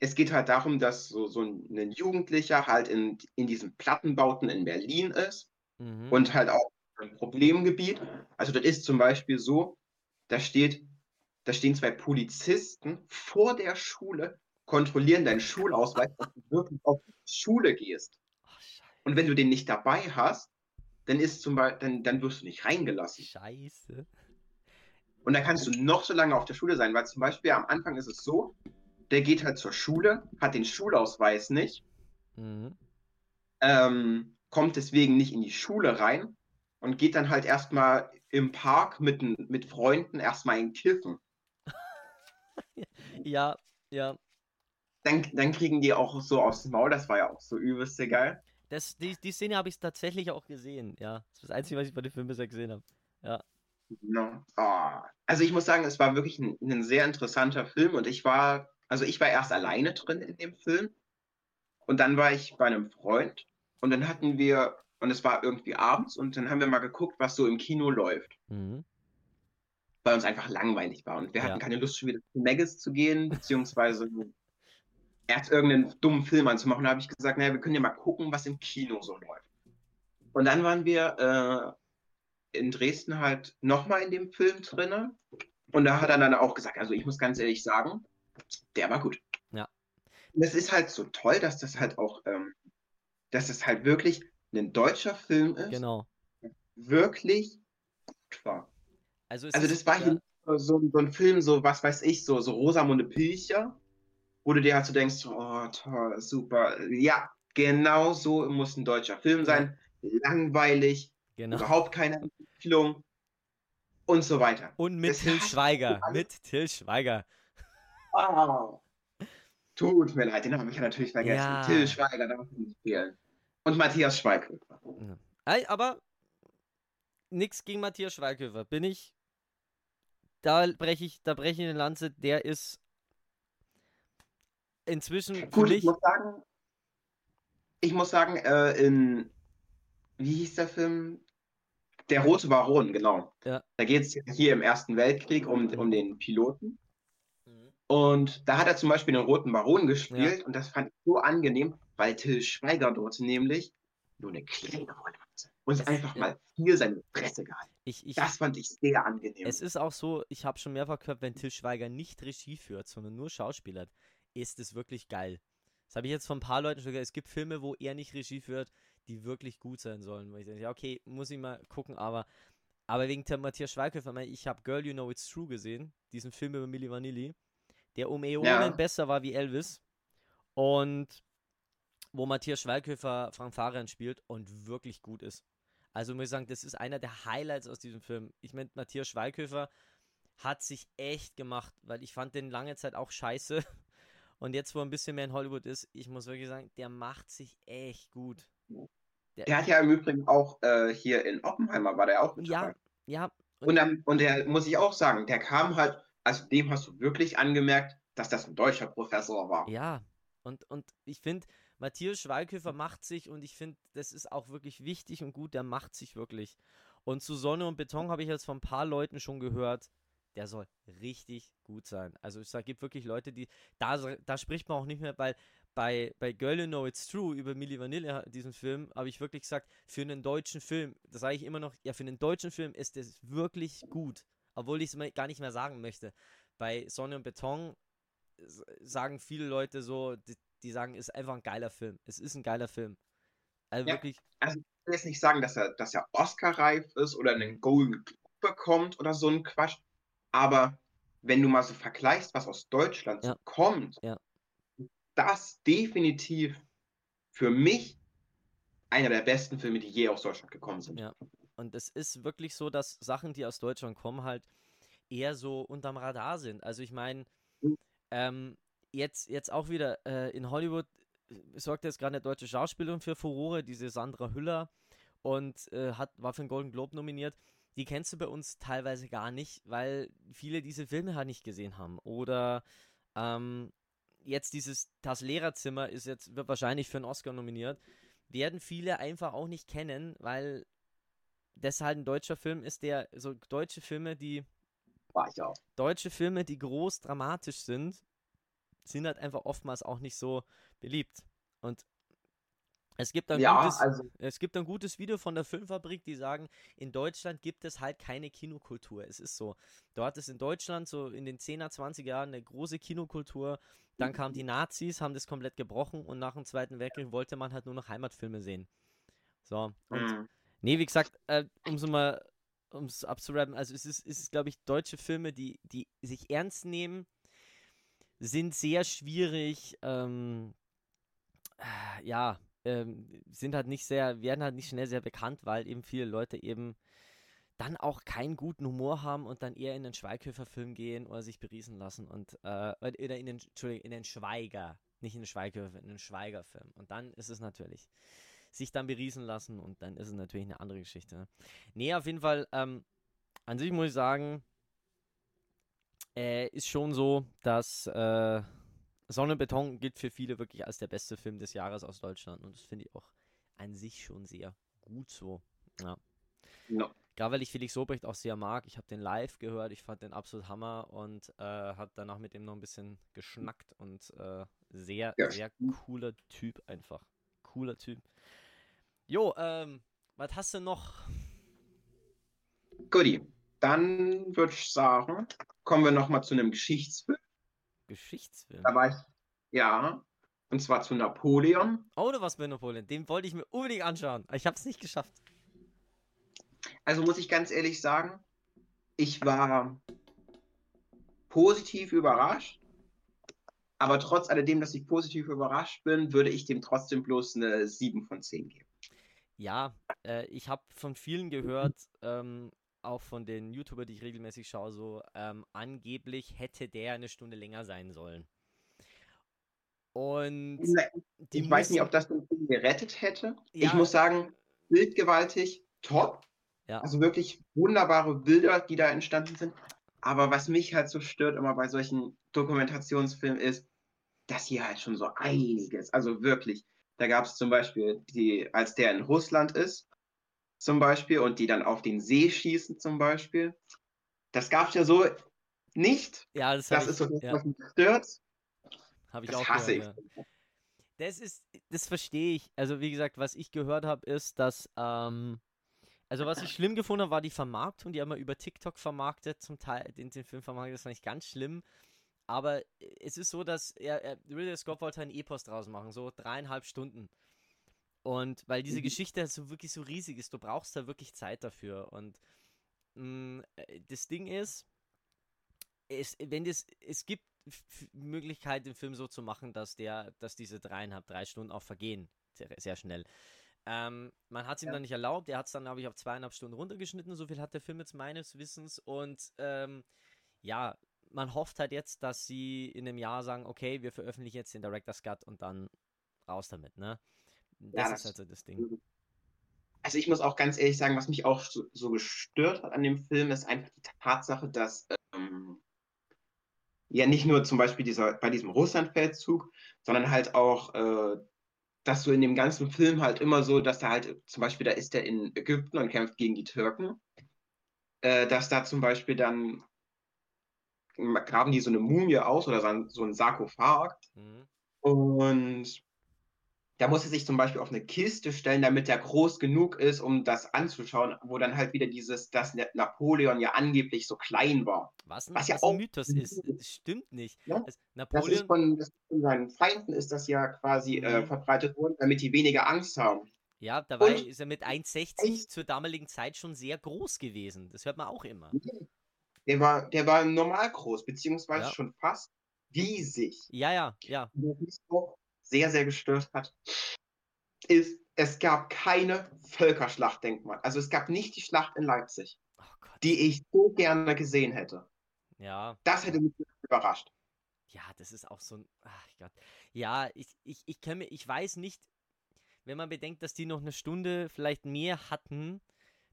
es geht halt darum, dass so, so ein Jugendlicher halt in, in diesen Plattenbauten in Berlin ist Mhm. und halt auch ein Problemgebiet. Also das ist zum Beispiel so, da steht, da stehen zwei Polizisten vor der Schule, kontrollieren deinen Schulausweis, dass du wirklich auf die Schule gehst. Und wenn du den nicht dabei hast, dann ist zum Beispiel, dann, dann wirst du nicht reingelassen. Scheiße. Und dann kannst du noch so lange auf der Schule sein, weil zum Beispiel am Anfang ist es so, der geht halt zur Schule, hat den Schulausweis nicht, Mhm. ähm, kommt deswegen nicht in die Schule rein und geht dann halt erstmal im Park mit, mit Freunden erstmal in Kiffen. (laughs) Ja, ja. Dann, dann kriegen die auch so aufs Maul, das war ja auch so übelste geil. Das, die, die Szene habe ich tatsächlich auch gesehen, ja. Das ist das Einzige, was ich bei dem Film bisher gesehen habe. No. Ah. Also ich muss sagen, es war wirklich ein, ein sehr interessanter Film und ich war, also ich war erst alleine drin in dem Film und dann war ich bei einem Freund und dann hatten wir, und es war irgendwie abends und dann haben wir mal geguckt, was so im Kino läuft. Mhm. weil uns einfach langweilig war. Und wir Ja. hatten keine Lust, schon wieder zu Maggis zu gehen, beziehungsweise erst irgendeinen dummen Film anzumachen. Da habe ich gesagt, naja, wir können ja mal gucken, was im Kino so läuft. Und dann waren wir äh, in Dresden halt nochmal in dem Film drinne. Und da hat er dann auch gesagt, also ich muss ganz ehrlich sagen, der war gut. Ja. Es ist halt so toll, dass das halt auch, ähm, dass es halt wirklich ein deutscher Film ist, Genau. wirklich gut war. Also, Also das war ja, hier so, so ein Film, so was weiß ich, so, so Rosamunde Pilcher, wo du dir halt so denkst, oh toll, super. Ja, genau so muss ein deutscher Film sein. Langweilig, genau. überhaupt keine Entwicklung und so weiter. Und mit Das Till Schweiger. Mit Till Schweiger. Ah. Tut mir leid, den habe ich ja natürlich vergessen. Ja. Till Schweiger, darf ich nicht fehlen. Und Matthias Schweighöfer. Ja. Aber nix gegen Matthias Schweighöfer. Bin ich. Da breche ich, da breche ich eine Lanze, der ist inzwischen Gut, ich muss sagen, ich muss sagen, äh, in, wie hieß der Film? Der Rote Baron, genau. Ja. Da geht es hier im Ersten Weltkrieg um, um den Piloten. Und da hat er zum Beispiel den Roten Baron gespielt und das fand ich so angenehm, weil Till Schweiger dort nämlich nur eine kleine Rolle hatte. Und Es- einfach ja. mal viel seine Presse gehalten. Ich, ich, Das fand ich sehr angenehm. es ist auch so, ich habe schon mehrfach gehört, wenn Till Schweiger nicht Regie führt, sondern nur Schauspielert, ist es wirklich geil. Das habe ich jetzt von ein paar Leuten schon gehört. Es gibt Filme, wo er nicht Regie führt, die wirklich gut sein sollen. Wo ich denke, ja, okay, muss ich mal gucken, aber, aber wegen der Matthias Schweighöfer, ich habe Girl You Know It's True gesehen, diesen Film über Milli Vanilli, der um Äonen Ja. besser war wie Elvis. Und wo Matthias Schweighöfer Frank Farian spielt und wirklich gut ist. Also muss ich sagen, das ist einer der Highlights aus diesem Film. Ich meine, Matthias Schweighöfer hat sich echt gemacht, weil ich fand den lange Zeit auch scheiße. (laughs) Und jetzt, wo er ein bisschen mehr in Hollywood ist, ich muss wirklich sagen, der macht sich echt gut. der hat ja im Übrigen auch äh, hier in Oppenheimer war der auch mit Ja, dabei. ja, Und, dann, und der muss ich auch sagen, der kam halt, also dem hast du wirklich angemerkt, dass das ein deutscher Professor war. ja. Und, und ich finde, Matthias Schweighöfer macht sich und ich finde, das ist auch wirklich wichtig und gut, der macht sich wirklich. Und zu Sonne und Beton habe ich jetzt von ein paar Leuten schon gehört, der soll richtig gut sein. Also es gibt wirklich Leute, die, da, da spricht man auch nicht mehr, weil bei, bei Girl You Know It's True über Milli Vanilli, diesen Film, habe ich wirklich gesagt, für einen deutschen Film, das sage ich immer noch, ja, für einen deutschen Film ist das wirklich gut. Obwohl ich es gar nicht mehr sagen möchte. Bei Sonne und Beton sagen viele Leute so, die, die sagen, ist einfach ein geiler Film. Es ist ein geiler Film. Also Ja. wirklich, Also ich will jetzt nicht sagen, dass er, dass er Oscar-reif ist oder einen Golden Globe bekommt oder so ein Quatsch, aber wenn du mal so vergleichst, was aus Deutschland Ja. kommt, Ja. das definitiv für mich einer der besten Filme, die je aus Deutschland gekommen sind. Ja. Und es ist wirklich so, dass Sachen, die aus Deutschland kommen, halt eher so unterm Radar sind. Also ich meine, Mhm. ähm, jetzt, jetzt auch wieder äh, in Hollywood äh, sorgt jetzt gerade eine deutsche Schauspielerin für Furore, diese Sandra Hüller, und äh, hat, war für den Golden Globe nominiert. Die kennst du bei uns teilweise gar nicht, weil viele diese Filme halt nicht gesehen haben. Oder ähm, jetzt dieses Das Lehrerzimmer ist jetzt, wird wahrscheinlich für einen Oscar nominiert. Werden viele einfach auch nicht kennen, weil das halt ein deutscher Film ist, der so deutsche Filme, die War ich auch. deutsche Filme, die groß dramatisch sind, sind halt einfach oftmals auch nicht so beliebt. Und es gibt ein Ja, gutes, also es gibt ein gutes Video von der Filmfabrik, die sagen, in Deutschland gibt es halt keine Kinokultur. Es ist so. Dort ist in Deutschland so in den 10er, 20er Jahren eine große Kinokultur. Dann kamen die Nazis, haben das komplett gebrochen und nach dem Zweiten Weltkrieg wollte man halt nur noch Heimatfilme sehen. So. Und mh, Nee, wie gesagt, äh, um es mal, um es abzurappen, also es ist, es ist glaube ich, deutsche Filme, die, die sich ernst nehmen, sind sehr schwierig, ähm, äh, ja, ähm, sind halt nicht sehr, werden halt nicht schnell sehr bekannt, weil eben viele Leute eben dann auch keinen guten Humor haben und dann eher in den Schweighöfer-Film gehen oder sich beriesen lassen und, äh, oder in den, Entschuldigung, in den Schweiger, nicht in den Schweighöfer, in den Schweiger-Film. Und dann ist es natürlich sich dann beriesen lassen und dann ist es natürlich eine andere Geschichte. Ne? Nee, auf jeden Fall, ähm, an sich muss ich sagen, äh, ist schon so, dass äh, Sonne und Beton gilt für viele wirklich als der beste Film des Jahres aus Deutschland und das finde ich auch an sich schon sehr gut so. Ja. no. Gerade weil ich Felix Sobrecht auch sehr mag. Ich habe den live gehört, ich fand den absolut Hammer und äh, habe danach mit ihm noch ein bisschen geschnackt und äh, sehr, Ja. sehr cooler Typ einfach. Cooler Typ. Jo, ähm, was hast du noch? Guti, dann würde ich sagen, kommen wir nochmal zu einem Geschichtsfilm. Geschichtsfilm. Da war ich, ja, und zwar zu Napoleon. Oh, du warst bei Napoleon. Den wollte ich mir unbedingt anschauen. Ich habe es nicht geschafft. Also muss ich ganz ehrlich sagen, ich war positiv überrascht. Aber trotz alledem, dass ich positiv überrascht bin, würde ich dem trotzdem bloß eine 7 von 10 geben. Ja, äh, ich habe von vielen gehört, ähm, auch von den YouTuber, die ich regelmäßig schaue, so ähm, angeblich hätte der eine Stunde länger sein sollen. Und Ich weiß nicht, müssen- ob das den Film gerettet hätte. Ja. Ich muss sagen, bildgewaltig, top. Ja. Also wirklich wunderbare Bilder, die da entstanden sind. Aber was mich halt so stört immer bei solchen Dokumentationsfilmen ist, dass hier halt schon so einiges, also wirklich, da gab es zum Beispiel die, als der in Russland ist, zum Beispiel, und die dann auf den See schießen zum Beispiel. Das gab es ja so nicht. ja, das, Das habe ist so ja, was mich stört. hab ich Das auch hasse gehört. ich. Ja. Das ist, das verstehe ich. Also wie gesagt, was ich gehört habe, ist, dass, ähm, also was ich schlimm gefunden habe, war die Vermarktung. Die haben wir über TikTok vermarktet, zum Teil, den, den Film vermarktet, das fand ich ganz schlimm. Aber es ist so, dass er, er Ridley Scott wollte einen Epos draus machen, so dreieinhalb Stunden. Und weil diese Mhm. Geschichte so wirklich so riesig ist, du brauchst da wirklich Zeit dafür. Und mh, äh, das Ding ist, es, wenn das, es gibt Möglichkeit, den Film so zu machen, dass der, dass diese dreieinhalb, drei Stunden auch vergehen. Sehr, sehr schnell. Ähm, man hat es ihm Ja. dann nicht erlaubt. Er hat es dann, glaube ich, auf zweieinhalb Stunden runtergeschnitten. So viel hat der Film jetzt meines Wissens. Und ähm, ja, man hofft halt jetzt, dass sie in einem Jahr sagen, okay, wir veröffentlichen jetzt den Director's Cut und dann raus damit, ne? Das Ja, ist das- halt so das Ding. Also ich muss auch ganz ehrlich sagen, was mich auch so, so gestört hat an dem Film, ist einfach die Tatsache, dass ähm, ja nicht nur zum Beispiel dieser, bei diesem Russlandfeldzug, sondern halt auch, äh, dass du in dem ganzen Film halt immer so, dass da halt, zum Beispiel, da ist er in Ägypten und kämpft gegen die Türken, äh, dass da zum Beispiel dann graben die so eine Mumie aus oder so ein, so ein Sarkophag Mhm. und da muss er sich zum Beispiel auf eine Kiste stellen, damit er groß genug ist, um das anzuschauen, wo dann halt wieder dieses, dass Na- Napoleon ja angeblich so klein war. Was, Was ja was ein auch- Mythos ist. Das stimmt nicht. Ja, Es- Das ist Napoleon, von, das von seinen Feinden ist das ja quasi äh, Mhm. verbreitet worden, damit die weniger Angst haben. ja, Und- ist er mit 1,60 Echt? zur damaligen Zeit schon sehr groß gewesen. Das hört man auch immer. Der war, der war normal groß, beziehungsweise Ja. schon fast riesig. Ja, ja, ja. Was mich auch sehr, sehr gestört hat, ist, es gab keine Völkerschlachtdenkmal. Also es gab nicht die Schlacht in Leipzig, Oh die ich so gerne gesehen hätte. Ja, Das hätte mich überrascht. ja, das ist auch so ein. Ach Gott. Ja, ich, ich, ich kann mir, ich weiß nicht, wenn man bedenkt, dass die noch eine Stunde vielleicht mehr hatten,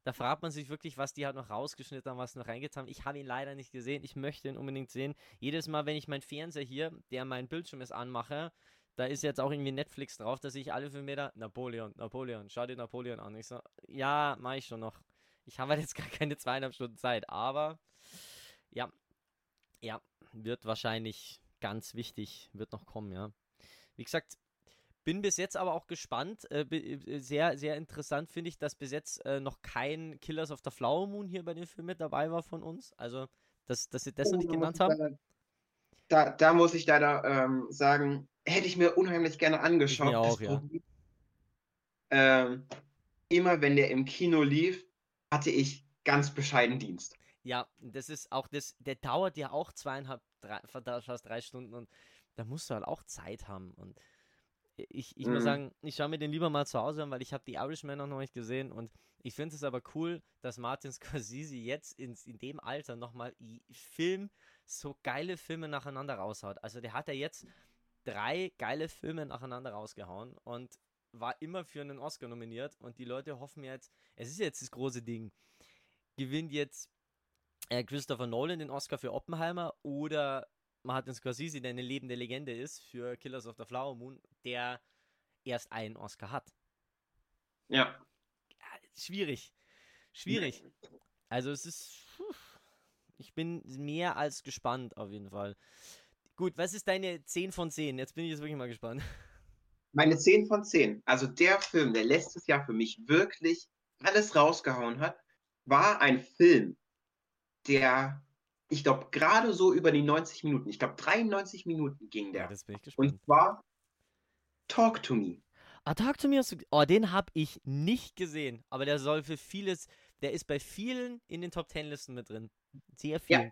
da fragt man sich wirklich, was die halt noch rausgeschnitten haben, was noch reingetan haben. Ich habe ihn leider nicht gesehen. Ich möchte ihn unbedingt sehen. Jedes Mal, wenn ich meinen Fernseher hier, der mein Bildschirm ist, anmache, da ist jetzt auch irgendwie Netflix drauf, dass ich alle fünf Meter Napoleon, Napoleon, schau dir Napoleon an. Ich so, ja, mach ich schon noch. Ich habe halt jetzt gar keine zweieinhalb Stunden Zeit, aber ja, ja, wird wahrscheinlich ganz wichtig, wird noch kommen, ja. Wie gesagt, bin bis jetzt aber auch gespannt. Äh, äh, sehr, sehr interessant finde ich, dass bis jetzt äh, noch kein Killers of the Flower Moon hier bei dem Film mit dabei war von uns. Also, dass, dass sie das noch nicht Oh, genannt haben. Da, da muss ich leider ähm, sagen, hätte ich mir unheimlich gerne angeschaut. mir auch, ja. Ähm, immer wenn der im Kino lief, hatte ich ganz bescheiden Dienst. Ja, das ist auch das, der dauert ja auch zweieinhalb, drei, fast drei Stunden und da musst du halt auch Zeit haben. Und ich, ich muss Mhm. sagen, ich schaue mir den lieber mal zu Hause an, weil ich habe die Irishman noch nicht gesehen und ich finde es aber cool, dass Martin (laughs) Scorsese jetzt in, in dem Alter nochmal Film, so geile Filme nacheinander raushaut. Also der hat ja jetzt drei geile Filme nacheinander rausgehauen und war immer für einen Oscar nominiert und die Leute hoffen jetzt, es ist jetzt das große Ding, gewinnt jetzt äh, Christopher Nolan den Oscar für Oppenheimer oder Martin Scorsese, der eine lebende Legende ist, für Killers of the Flower Moon, der erst einen Oscar hat. Ja. Ja, schwierig. schwierig. Also es ist. Ich bin mehr als gespannt auf jeden Fall. Gut, was ist deine 10 von 10? Jetzt bin ich jetzt wirklich mal gespannt. Meine 10 von 10. Also der Film, der letztes Jahr für mich wirklich alles rausgehauen hat, war ein Film, der, ich glaube, gerade so über die 90 Minuten, ich glaube 93 Minuten ging der. Ja, das bin ich gespannt. Und zwar Talk to Me. Ah, Talk to Me hast du. Oh, den habe ich nicht gesehen. Aber der soll für vieles. Der ist bei vielen in den Top Ten Listen mit drin. Sehr viel. Ja.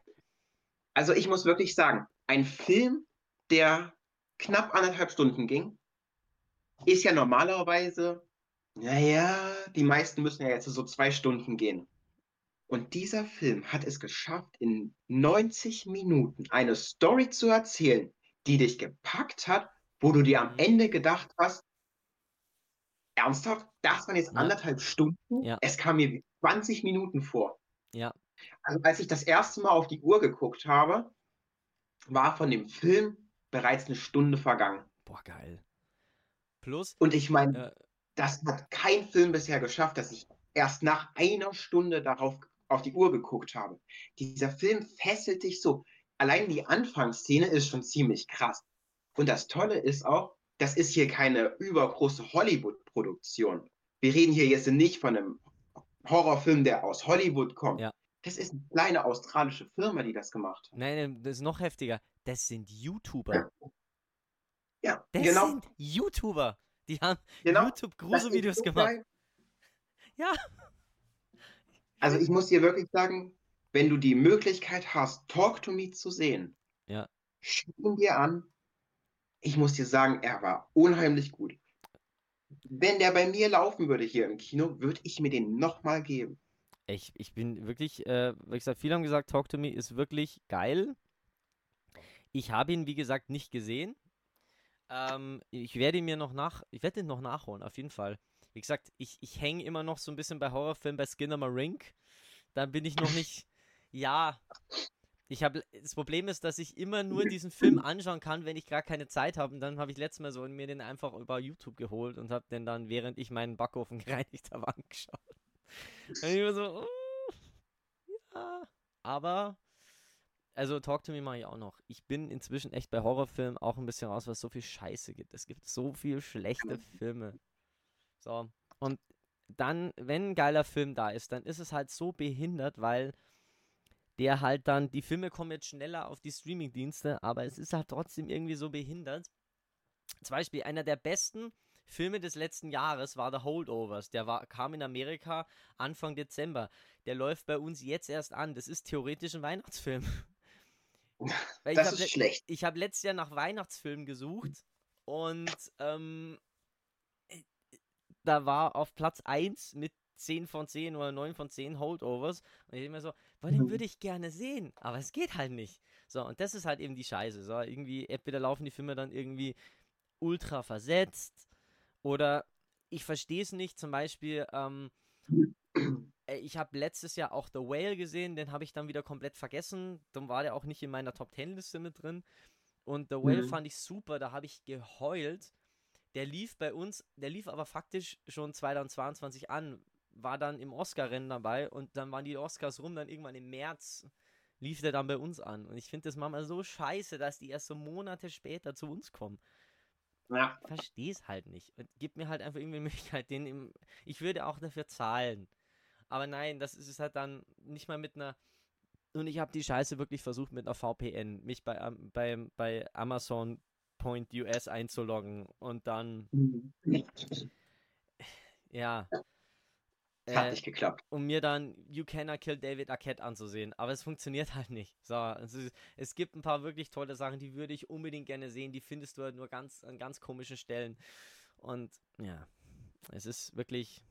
Also ich muss wirklich sagen, ein Film, der knapp anderthalb Stunden ging, ist ja normalerweise, naja, die meisten müssen ja jetzt so zwei Stunden gehen. Und dieser Film hat es geschafft, in 90 Minuten eine Story zu erzählen, die dich gepackt hat, wo du dir am Mhm. Ende gedacht hast, ernsthaft, das waren jetzt anderthalb Stunden? Ja. Es kam mir wie 20 Minuten vor. Ja. Also als ich das erste Mal auf die Uhr geguckt habe, war von dem Film bereits eine Stunde vergangen. Boah, geil. Plus, Und ich meine, äh, das hat kein Film bisher geschafft, dass ich erst nach einer Stunde darauf auf die Uhr geguckt habe. Dieser Film fesselt dich so. Allein die Anfangsszene ist schon ziemlich krass. Und das Tolle ist auch, das ist hier keine übergroße Hollywood-Produktion. Wir reden hier jetzt nicht von einem Horrorfilm, der aus Hollywood kommt. Ja. Das ist eine kleine australische Firma, die das gemacht hat. nein, nein, das ist noch heftiger. Das sind YouTuber. Ja, Das genau. sind YouTuber. Die haben genau. YouTube-Gruselvideos gemacht. geil. Ja. Also ich muss dir wirklich sagen, wenn du die Möglichkeit hast, Talk to Me zu sehen, Ja. schau ihn dir an. Ich muss dir sagen, er war unheimlich gut. Wenn der bei mir laufen würde hier im Kino, würde ich mir den nochmal geben. Ich, ich bin wirklich, äh, wie gesagt, viele haben gesagt, Talk to Me ist wirklich geil. Ich habe ihn, wie gesagt, nicht gesehen. Ähm, ich werde ihn mir noch nach, ich werde ihn noch nachholen, auf jeden Fall. Wie gesagt, ich, ich hänge immer noch so ein bisschen bei Horrorfilmen bei Skinner Rink. Da bin ich noch nicht, (laughs) ja. Ich habe, das Problem ist, dass ich immer nur diesen Film anschauen kann, wenn ich gar keine Zeit habe. Und dann habe ich letztes Mal so mir den einfach über YouTube geholt und habe den dann, während ich meinen Backofen (laughs) gereinigt habe, angeschaut. Und ich war so, oh, ja. Aber, also Talk to Me mache ich auch noch. Ich bin inzwischen echt bei Horrorfilmen auch ein bisschen raus, weil es so viel Scheiße gibt. Es gibt so viel schlechte Filme. So, und dann, wenn ein geiler Film da ist, dann ist es halt so behindert, weil der halt dann, die Filme kommen jetzt schneller auf die Streamingdienste, aber es ist halt trotzdem irgendwie so behindert. Zum Beispiel einer der besten Filme des letzten Jahres war The Holdovers. Der war, kam in Amerika Anfang Dezember. Der läuft bei uns jetzt erst an. Das ist theoretisch ein Weihnachtsfilm. (laughs) Das hab ist le- schlecht. ich habe letztes Jahr nach Weihnachtsfilmen gesucht und ähm, äh, da war auf Platz 1 mit 10 von 10 oder 9 von 10 Holdovers. Und ich immer so, boah, den Mhm. würde ich gerne sehen, aber es geht halt nicht. So, und das ist halt eben die Scheiße. So, irgendwie, entweder laufen die Filme dann irgendwie ultra versetzt oder ich verstehe es nicht, zum Beispiel, ähm, äh, ich habe letztes Jahr auch The Whale gesehen, den habe ich dann wieder komplett vergessen. Dann war der auch nicht in meiner Top 10 Liste mit drin. Und The Whale Mhm. fand ich super, da habe ich geheult. Der lief bei uns, der lief aber faktisch schon 2022 an, war dann im Oscar-Rennen dabei und dann waren die Oscars rum, dann irgendwann im März lief der dann bei uns an. Und ich finde das manchmal so scheiße, dass die erst so Monate später zu uns kommen. Ja, Ich verstehe es halt nicht. Und gib mir halt einfach irgendwie eine (laughs) Möglichkeit, den im. Ich würde auch dafür zahlen. Aber nein, das ist es halt dann nicht mal mit einer. Und ich habe die Scheiße wirklich versucht mit einer VPN, mich bei, am- bei, bei Amazon.us einzuloggen und dann, ja. Hat Äh, nicht geklappt. um mir dann You Cannot Kill David Arquette anzusehen. Aber es funktioniert (laughs) halt nicht. So, es, ist, es gibt ein paar wirklich tolle Sachen, die würde ich unbedingt gerne sehen. Die findest du halt nur ganz an ganz komischen Stellen. Und ja, es ist wirklich,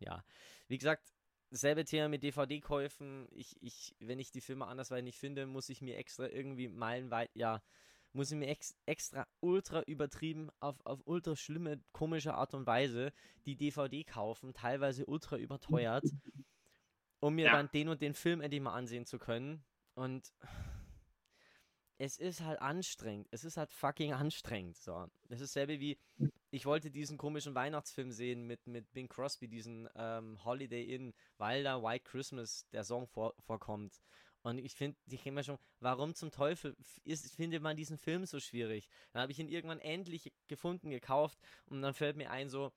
ja, wie gesagt, dasselbe Thema mit DVD-Käufen. Ich, ich, wenn ich die Filme andersweitig nicht finde, muss ich mir extra irgendwie meilenweit, ja, muss ich mir ex extra ultra übertrieben, auf, auf ultra schlimme, komische Art und Weise die DVD kaufen, teilweise ultra überteuert, (laughs) um mir Ja. dann den und den Film endlich mal ansehen zu können. Und es ist halt anstrengend. Es ist halt fucking anstrengend. So. Das ist dasselbe wie, ich wollte diesen komischen Weihnachtsfilm sehen mit, mit Bing Crosby, diesen ähm, Holiday Inn, weil da White Christmas, der Song vor, vorkommt. Und ich finde, ich immer schon, warum zum Teufel ist, findet man diesen Film so schwierig? Dann habe ich ihn irgendwann endlich gefunden, gekauft und dann fällt mir ein, so,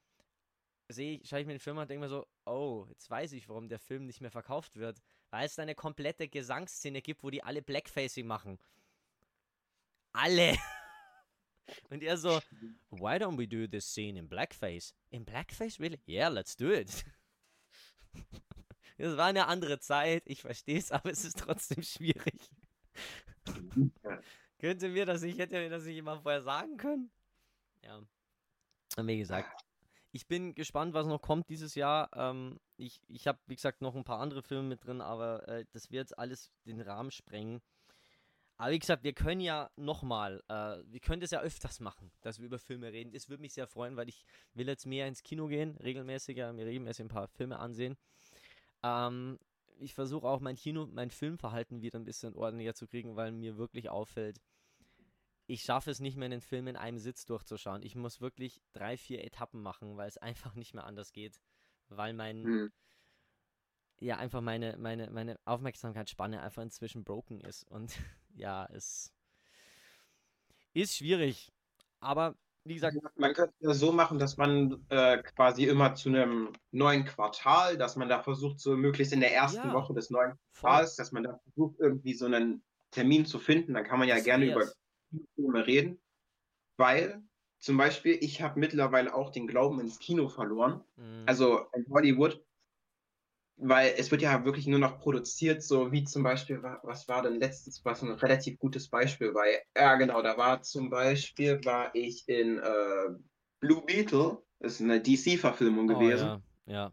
sehe ich, schaue ich mir den Film an und denke mir so, oh, jetzt weiß ich, warum der Film nicht mehr verkauft wird. Weil es da eine komplette Gesangsszene gibt, wo die alle Blackfacing machen. Alle! (laughs) Und er so, why don't we do this scene in blackface? In blackface, really? Yeah, let's do it. (laughs) Das war eine andere Zeit, ich verstehe es, (laughs) aber es ist trotzdem schwierig. (laughs) Könnte mir das nicht, hätte mir das nicht immer vorher sagen können? Ja. Und wie gesagt, ich bin gespannt, was noch kommt dieses Jahr. Ähm, ich ich habe, wie gesagt, noch ein paar andere Filme mit drin, aber äh, das wird alles den Rahmen sprengen. Aber wie gesagt, wir können ja nochmal, äh, wir können das ja öfters machen, dass wir über Filme reden. Das würde mich sehr freuen, weil ich will jetzt mehr ins Kino gehen, regelmäßiger, mir regelmäßig ein paar Filme ansehen. Ähm, ich versuche auch mein Kino, mein Filmverhalten wieder ein bisschen ordentlicher zu kriegen, weil mir wirklich auffällt, ich schaffe es nicht mehr, einen Film in einem Sitz durchzuschauen. Ich muss wirklich drei, vier Etappen machen, weil es (laughs) einfach nicht mehr anders geht. Weil mein, hm ja einfach meine, meine, meine Aufmerksamkeitsspanne einfach inzwischen broken ist. Und (laughs) ja, es ist schwierig. Aber wie gesagt. Man könnte es so machen, dass man äh, quasi immer zu einem neuen Quartal, dass man da versucht, so möglichst in der ersten ja, Woche des neuen Quartals, dass man da versucht, irgendwie so einen Termin zu finden. Dann kann man ja das gerne über Filme reden. Weil zum Beispiel, ich habe mittlerweile auch den Glauben ins Kino verloren. Mhm. Also in Hollywood weil es wird ja wirklich nur noch produziert, so wie zum Beispiel, was war denn letztens, was ein relativ gutes Beispiel war. Ja, genau, da war zum Beispiel, war ich in äh, Blue Beetle, das ist eine DC-Verfilmung oh, gewesen. Ja, ja.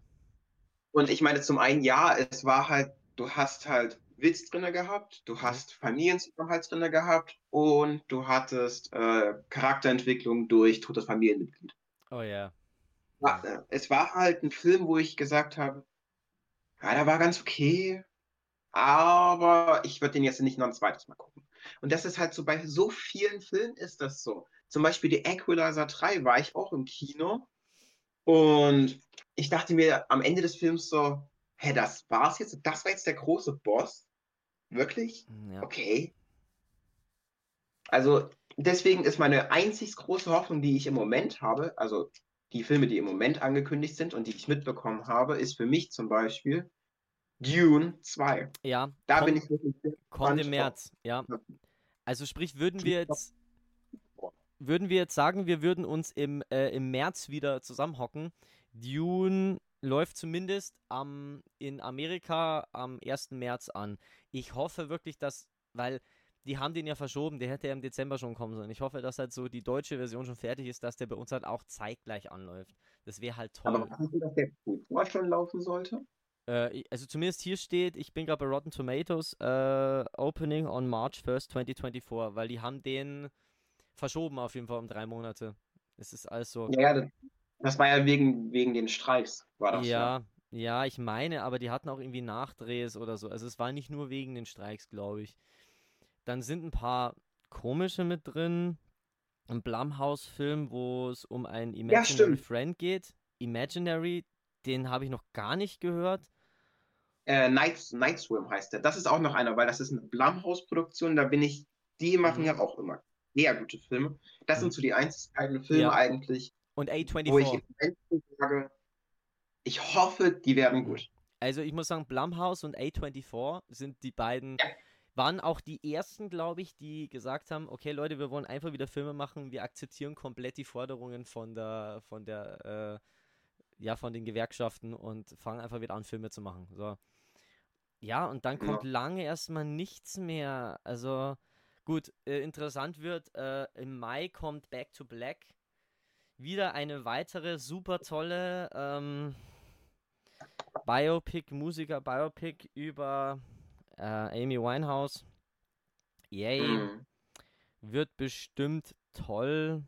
Und ich meine, zum einen, ja, es war halt, du hast halt Witz drin gehabt, du mhm. hast Familienzusammenhalt drin gehabt und du hattest äh, Charakterentwicklung durch totes Familienmitglied. Oh ja. ja. Äh, es war halt ein Film, wo ich gesagt habe, ja, der war ganz okay, aber ich würde den jetzt nicht noch ein zweites Mal gucken. Und das ist halt so, bei so vielen Filmen ist das so. Zum Beispiel die Equalizer 3 war ich auch im Kino und ich dachte mir am Ende des Films so, hä, das war's jetzt? Das war jetzt der große Boss? Wirklich? Ja. Okay. Also deswegen ist meine einzig große Hoffnung, die ich im Moment habe, also die Filme, die im Moment angekündigt sind und die ich mitbekommen habe, ist für mich zum Beispiel Dune 2. Ja. Da kommt, bin ich wirklich Kommt im März, ja. Also sprich, würden wir jetzt würden wir jetzt sagen, wir würden uns im, äh, im März wieder zusammenhocken. Dune läuft zumindest am, in Amerika am 1. März an. Ich hoffe wirklich, dass, weil die haben den ja verschoben, der hätte ja im Dezember schon kommen sollen. Ich hoffe, dass halt so die deutsche Version schon fertig ist, dass der bei uns halt auch zeitgleich anläuft. Das wäre halt toll. Aber weißt du, dass der Kultur schon laufen sollte? Äh, also zumindest hier steht, ich bin gerade bei Rotten Tomatoes, äh, Opening on March 1st, 2024, weil die haben den verschoben auf jeden Fall um drei Monate. Es ist also. Ja, das, das war ja wegen, wegen den Streiks, war das. Ja, ja, ja, ich meine, aber die hatten auch irgendwie Nachdrehs oder so. Also es war nicht nur wegen den Streiks, glaube ich. Dann sind ein paar komische mit drin. Ein Blumhouse-Film, wo es um einen Imaginary ja, Friend geht. Imaginary, den habe ich noch gar nicht gehört. Äh, Night, Night Swim heißt der. Das ist auch noch einer, weil das ist eine Blumhouse-Produktion. Da bin ich, die machen mhm. ja auch immer sehr gute Filme. Das mhm. sind so die einzigen Filme ja. eigentlich. Und A24. Wo ich sage, ich hoffe, die werden gut. Also ich muss sagen, Blumhouse und A24 sind die beiden ja waren auch die ersten, glaube ich, die gesagt haben, okay Leute, wir wollen einfach wieder Filme machen, wir akzeptieren komplett die Forderungen von der, von der, äh, ja, von den Gewerkschaften und fangen einfach wieder an, Filme zu machen. So. Ja, und dann kommt ja. lange erstmal nichts mehr. Also, gut, äh, interessant wird, äh, im Mai kommt Back to Black. Wieder eine weitere super tolle ähm, Biopic, Musiker-Biopic über äh, Amy Winehouse. Yay. Mhm. Wird bestimmt toll.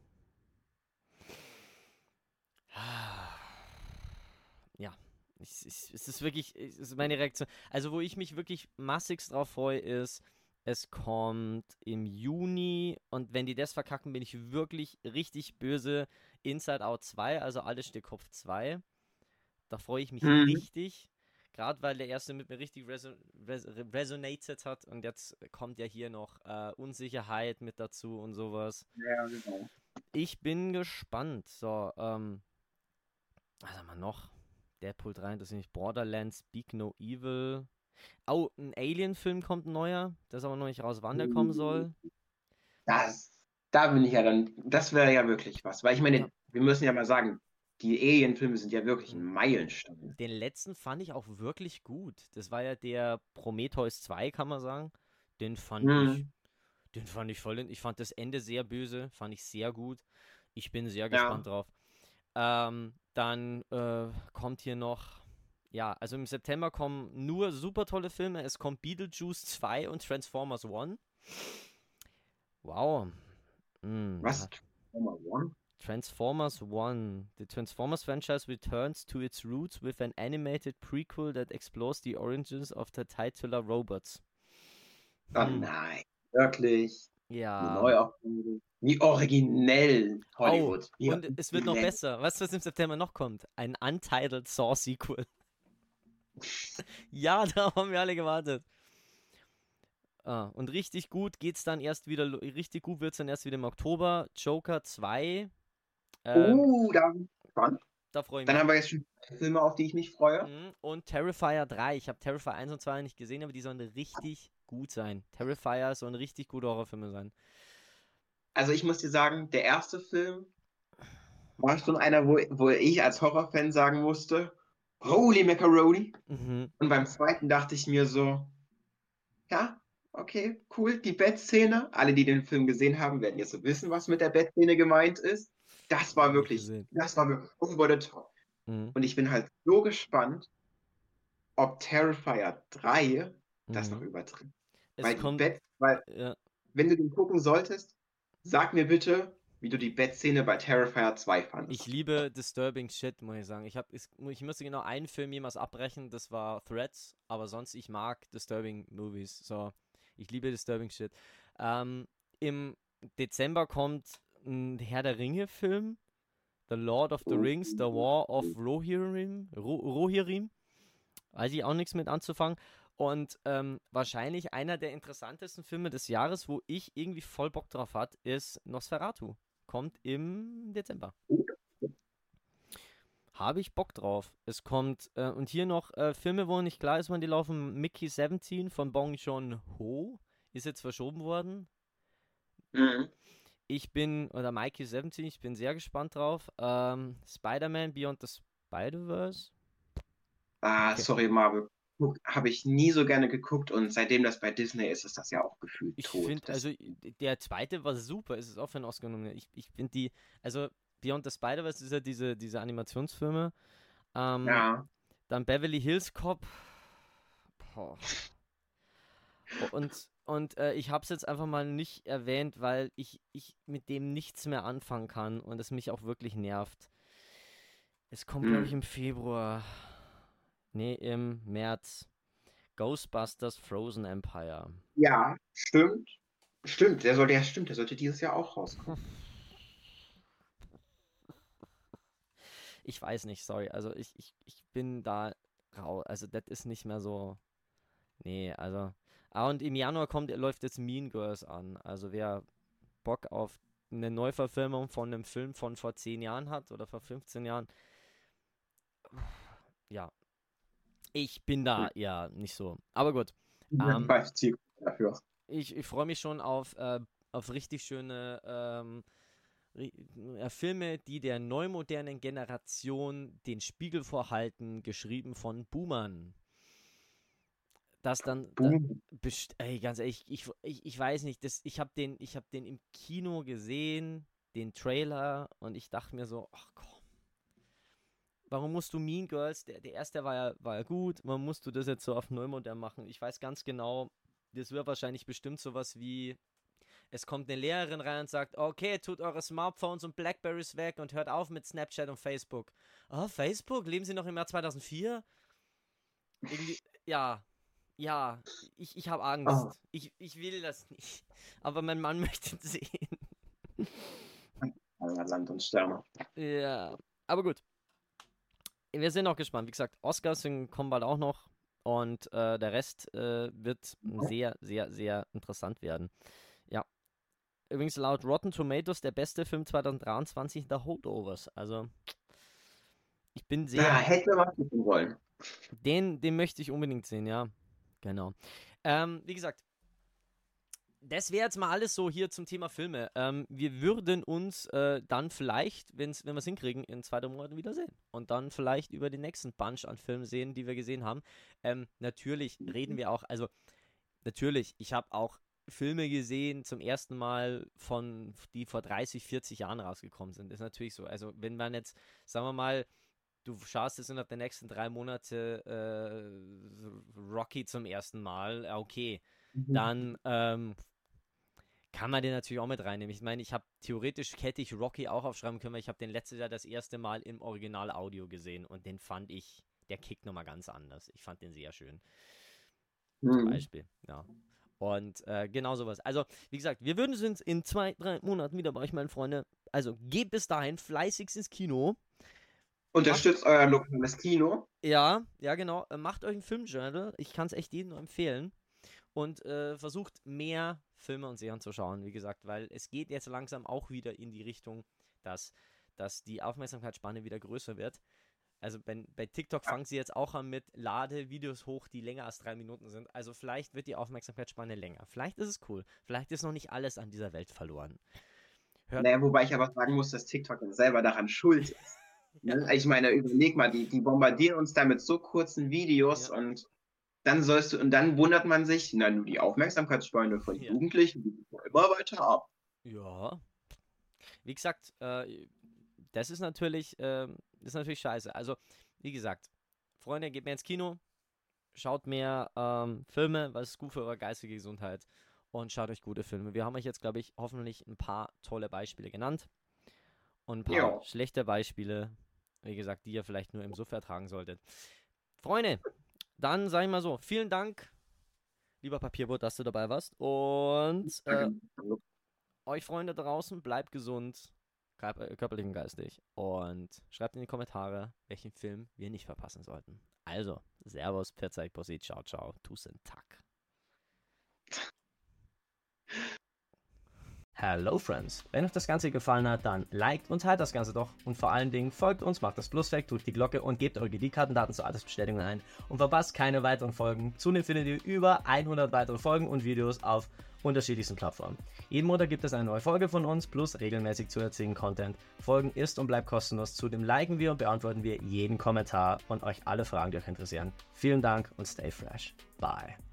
Ja, es, es, es ist wirklich, es ist meine Reaktion. Also, wo ich mich wirklich massigst drauf freue, ist Es kommt im Juni und wenn die das verkacken, bin ich wirklich richtig böse. Inside Out 2, also alles steht Kopf 2. Da freue ich mich Mhm. richtig. Gerade weil der erste mit mir richtig reson res resonated hat und jetzt kommt ja hier noch äh, Unsicherheit mit dazu und sowas. Ja, genau. Ich bin gespannt. So, ähm, was haben wir noch? Deadpool 3, das ist nicht Borderlands, Speak No Evil. Oh, ein Alien-Film kommt ein neuer. Das ist aber noch nicht raus, wann der kommen soll. Das, da bin ich ja dann, das wäre ja wirklich was. Weil ich meine, Ja. wir müssen ja mal sagen, die Alien-Filme sind ja wirklich ein Meilenstein. Den letzten fand ich auch wirklich gut. Das war ja der Prometheus 2, kann man sagen. Den fand ich, Mhm. den fand ich voll, ich fand das Ende sehr böse, fand ich sehr gut. Ich bin sehr Ja. gespannt drauf. Ähm, dann äh, kommt hier noch, ja, also im September kommen nur super tolle Filme. Es kommt Beetlejuice 2 und Transformers 1. Wow. Mm, Was? ja. Number One? Transformers 1. The Transformers franchise returns to its roots with an animated prequel that explores the origins of the titular robots. Oh Hm. nein, wirklich. Ja. Neuauflage. Wie originell Hollywood. Wie Oh, Und es wird noch originell. besser. Weißt du, was im September noch kommt? Ein Untitled Saw Sequel. (laughs) ja, da haben wir alle gewartet. Ah, und richtig gut geht's dann erst wieder, richtig gut wird's dann erst wieder im Oktober. Joker 2. Ähm, Uh, da da freue ich mich. Dann haben wir jetzt schon Filme, auf die ich mich freue. Mhm, Und Terrifier 3. Ich habe Terrifier 1 und 2 nicht gesehen, aber die sollen richtig gut sein. Terrifier sollen richtig gute Horrorfilme sein. Also ich muss dir sagen, der erste Film war schon einer, wo, wo ich als Horrorfan sagen musste, Holy Macaroni. Mhm. Und beim zweiten dachte ich mir so, ja, okay, cool, die Bettszene. Alle, die den Film gesehen haben, werden jetzt so wissen, was mit der Bettszene gemeint ist. Das war wirklich, gesehen. das war wirklich over the top. Mhm. Und ich bin halt so gespannt, ob Terrifier 3 das noch Mhm. übertrifft. Es Weil, kommt. Bett, weil, Ja, wenn du den gucken solltest, sag mir bitte, wie du die Bettszene bei Terrifier 2 fandest. ich liebe Disturbing Shit, muss ich sagen. Ich, hab, ich, ich musste genau einen Film jemals abbrechen, das war Threads, aber sonst, ich mag Disturbing Movies. So, ich liebe Disturbing Shit. Ähm, Im Dezember kommt ein Herr der Ringe-Film. The Lord of the Rings, The War of Rohirrim. Ro Rohirrim. Weiß ich auch nichts mit anzufangen. Und ähm, wahrscheinlich einer der interessantesten Filme des Jahres, wo ich irgendwie voll Bock drauf hat, ist Nosferatu. Kommt im Dezember. Habe ich Bock drauf. Es kommt, äh, und hier noch äh, Filme, wo nicht klar ist, wann die laufen. Mickey 17 von Bong Joon-ho ist jetzt verschoben worden. Mhm. Ich bin, oder Mikey 17, ich bin sehr gespannt drauf. Ähm, Spider-Man Beyond the Spider-Verse. Ah, Okay. sorry, Marvel. Habe ich nie so gerne geguckt und seitdem das bei Disney ist, ist das ja auch gefühlt Ich tot. finde, Das- also der zweite war super, ist es auch für einen Oscar nominiert. Ich, ich finde die, also Beyond the Spider-Verse ist ja diese, diese Animationsfilme. Ähm, ja, Dann Beverly Hills Cop. Boah. (laughs) Und, und äh, ich habe es jetzt einfach mal nicht erwähnt, weil ich, ich mit dem nichts mehr anfangen kann und es mich auch wirklich nervt. Es kommt, glaube ich, Hm. im Februar. Nee, im März. Ghostbusters Frozen Empire. ja, stimmt. Stimmt, der sollte ja stimmt, der sollte dieses Jahr auch rauskommen. (laughs) Ich weiß nicht, sorry. Also ich, ich, ich bin da raus. Also das ist nicht mehr so. Nee, also. Ah, und im Januar kommt, läuft jetzt Mean Girls an. Also wer Bock auf eine Neuverfilmung von einem Film von vor 10 Jahren hat oder vor 15 Jahren. Ja. Ich bin da ja nicht so. Aber gut. Ähm, Ich. Ich, freue mich schon auf, äh, auf richtig schöne ähm, äh, Filme, die der neumodernen Generation den Spiegel vorhalten, geschrieben von Boomern. Das dann, da, Boom. best ey, ganz ehrlich, ich, ich, ich weiß nicht, das, ich habe den, ich hab den im Kino gesehen, den Trailer, und ich dachte mir so, ach komm, warum musst du Mean Girls, der, der erste war ja, war ja gut, warum musst du das jetzt so auf Neumodern machen? Ich weiß ganz genau, das wird wahrscheinlich bestimmt sowas wie, es kommt eine Lehrerin rein und sagt, okay, tut eure Smartphones und Blackberries weg und hört auf mit Snapchat und Facebook. Oh, Facebook? Leben Sie noch im Jahr 2004? Irgendwie, ja, Ja, ich, ich habe Angst. Oh. Ich, ich will das nicht. Aber mein Mann (laughs) möchte es sehen. Land und Sterne. Ja, aber gut. Wir sind auch gespannt. Wie gesagt, Oscars kommen bald auch noch. Und äh, der Rest äh, wird sehr, sehr, sehr interessant werden. Ja. Übrigens laut Rotten Tomatoes der beste Film 2023 der Holdovers. Also, ich bin sehr. Ja, hätte man gucken wollen. Den, den möchte ich unbedingt sehen, ja. Genau. Ähm, wie gesagt, das wäre jetzt mal alles so hier zum Thema Filme. Ähm, wir würden uns äh, dann vielleicht, wenn's, wenn wir es hinkriegen, in zwei, drei Monaten wiedersehen. Und dann vielleicht über den nächsten Bunch an Filmen sehen, die wir gesehen haben. Ähm, natürlich reden wir auch, also natürlich, ich habe auch Filme gesehen zum ersten Mal von, die vor 30, 40 Jahren rausgekommen sind. Ist natürlich so. Also wenn man jetzt, sagen wir mal, du schaust jetzt innerhalb der nächsten drei Monate äh, Rocky zum ersten Mal, okay, mhm. dann ähm, kann man den natürlich auch mit reinnehmen. Ich meine, ich habe theoretisch hätte ich Rocky auch aufschreiben können, weil ich habe den letztes Jahr das erste Mal im Original Audio gesehen und den fand ich, der kickt nochmal ganz anders. Ich fand den sehr schön. Mhm. Zum Beispiel, ja. Und äh, genau sowas. Also, wie gesagt, wir würden uns in zwei, drei Monaten wieder bei euch, meine Freunde. Also, geht bis dahin fleißig ins Kino. Unterstützt euer lokales Kino. Ja, ja, genau. Äh, macht euch ein Filmjournal. Ich kann es echt jedem nur empfehlen. Und äh, versucht mehr Filme und Serien zu schauen, wie gesagt, weil es geht jetzt langsam auch wieder in die Richtung, dass, dass die Aufmerksamkeitsspanne wieder größer wird. Also bei, bei TikTok fangen sie jetzt auch an mit Lade Videos hoch, die länger als drei Minuten sind. Also vielleicht wird die Aufmerksamkeitsspanne länger. Vielleicht ist es cool. Vielleicht ist noch nicht alles an dieser Welt verloren. Hört naja, wobei ich aber sagen muss, dass TikTok selber daran schuld ist. Ne? Ich meine, überleg mal, die, die bombardieren uns da mit so kurzen Videos ja. und dann sollst du, und dann wundert man sich, na, nur die Aufmerksamkeitsspanne von ja. Jugendlichen die immer weiter ab. Ja. Wie gesagt, äh, das ist natürlich, äh, das ist natürlich scheiße. Also, wie gesagt, Freunde, geht mehr ins Kino, schaut mehr ähm, Filme, was ist gut für eure geistige Gesundheit und schaut euch gute Filme. Wir haben euch jetzt, glaube ich, hoffentlich ein paar tolle Beispiele genannt und ein paar jo. schlechte Beispiele, wie gesagt, die ihr vielleicht nur im Suff ertragen solltet. Freunde, dann sage ich mal so, vielen Dank, lieber Papierboot, dass du dabei warst. Und äh, euch Freunde draußen, bleibt gesund, äh, körperlich und geistig. Und schreibt in die Kommentare, welchen Film wir nicht verpassen sollten. Also, Servus, Pfiat, Posit, ciao, ciao, Tusen, Tag. Hello Friends! Wenn euch das Ganze gefallen hat, dann liked und teilt das Ganze doch und vor allen Dingen folgt uns, macht das Plus weg, drückt die Glocke und gebt eure GD-Kartendaten zur Altersbestätigung ein und verpasst keine weiteren Folgen. Zudem findet ihr über 100 weitere Folgen und Videos auf unterschiedlichsten Plattformen. Jeden Monat gibt es eine neue Folge von uns plus regelmäßig zu erzählen Content. Folgen ist und bleibt kostenlos. Zudem liken wir und beantworten wir jeden Kommentar und euch alle Fragen, die euch interessieren. Vielen Dank und stay fresh. Bye.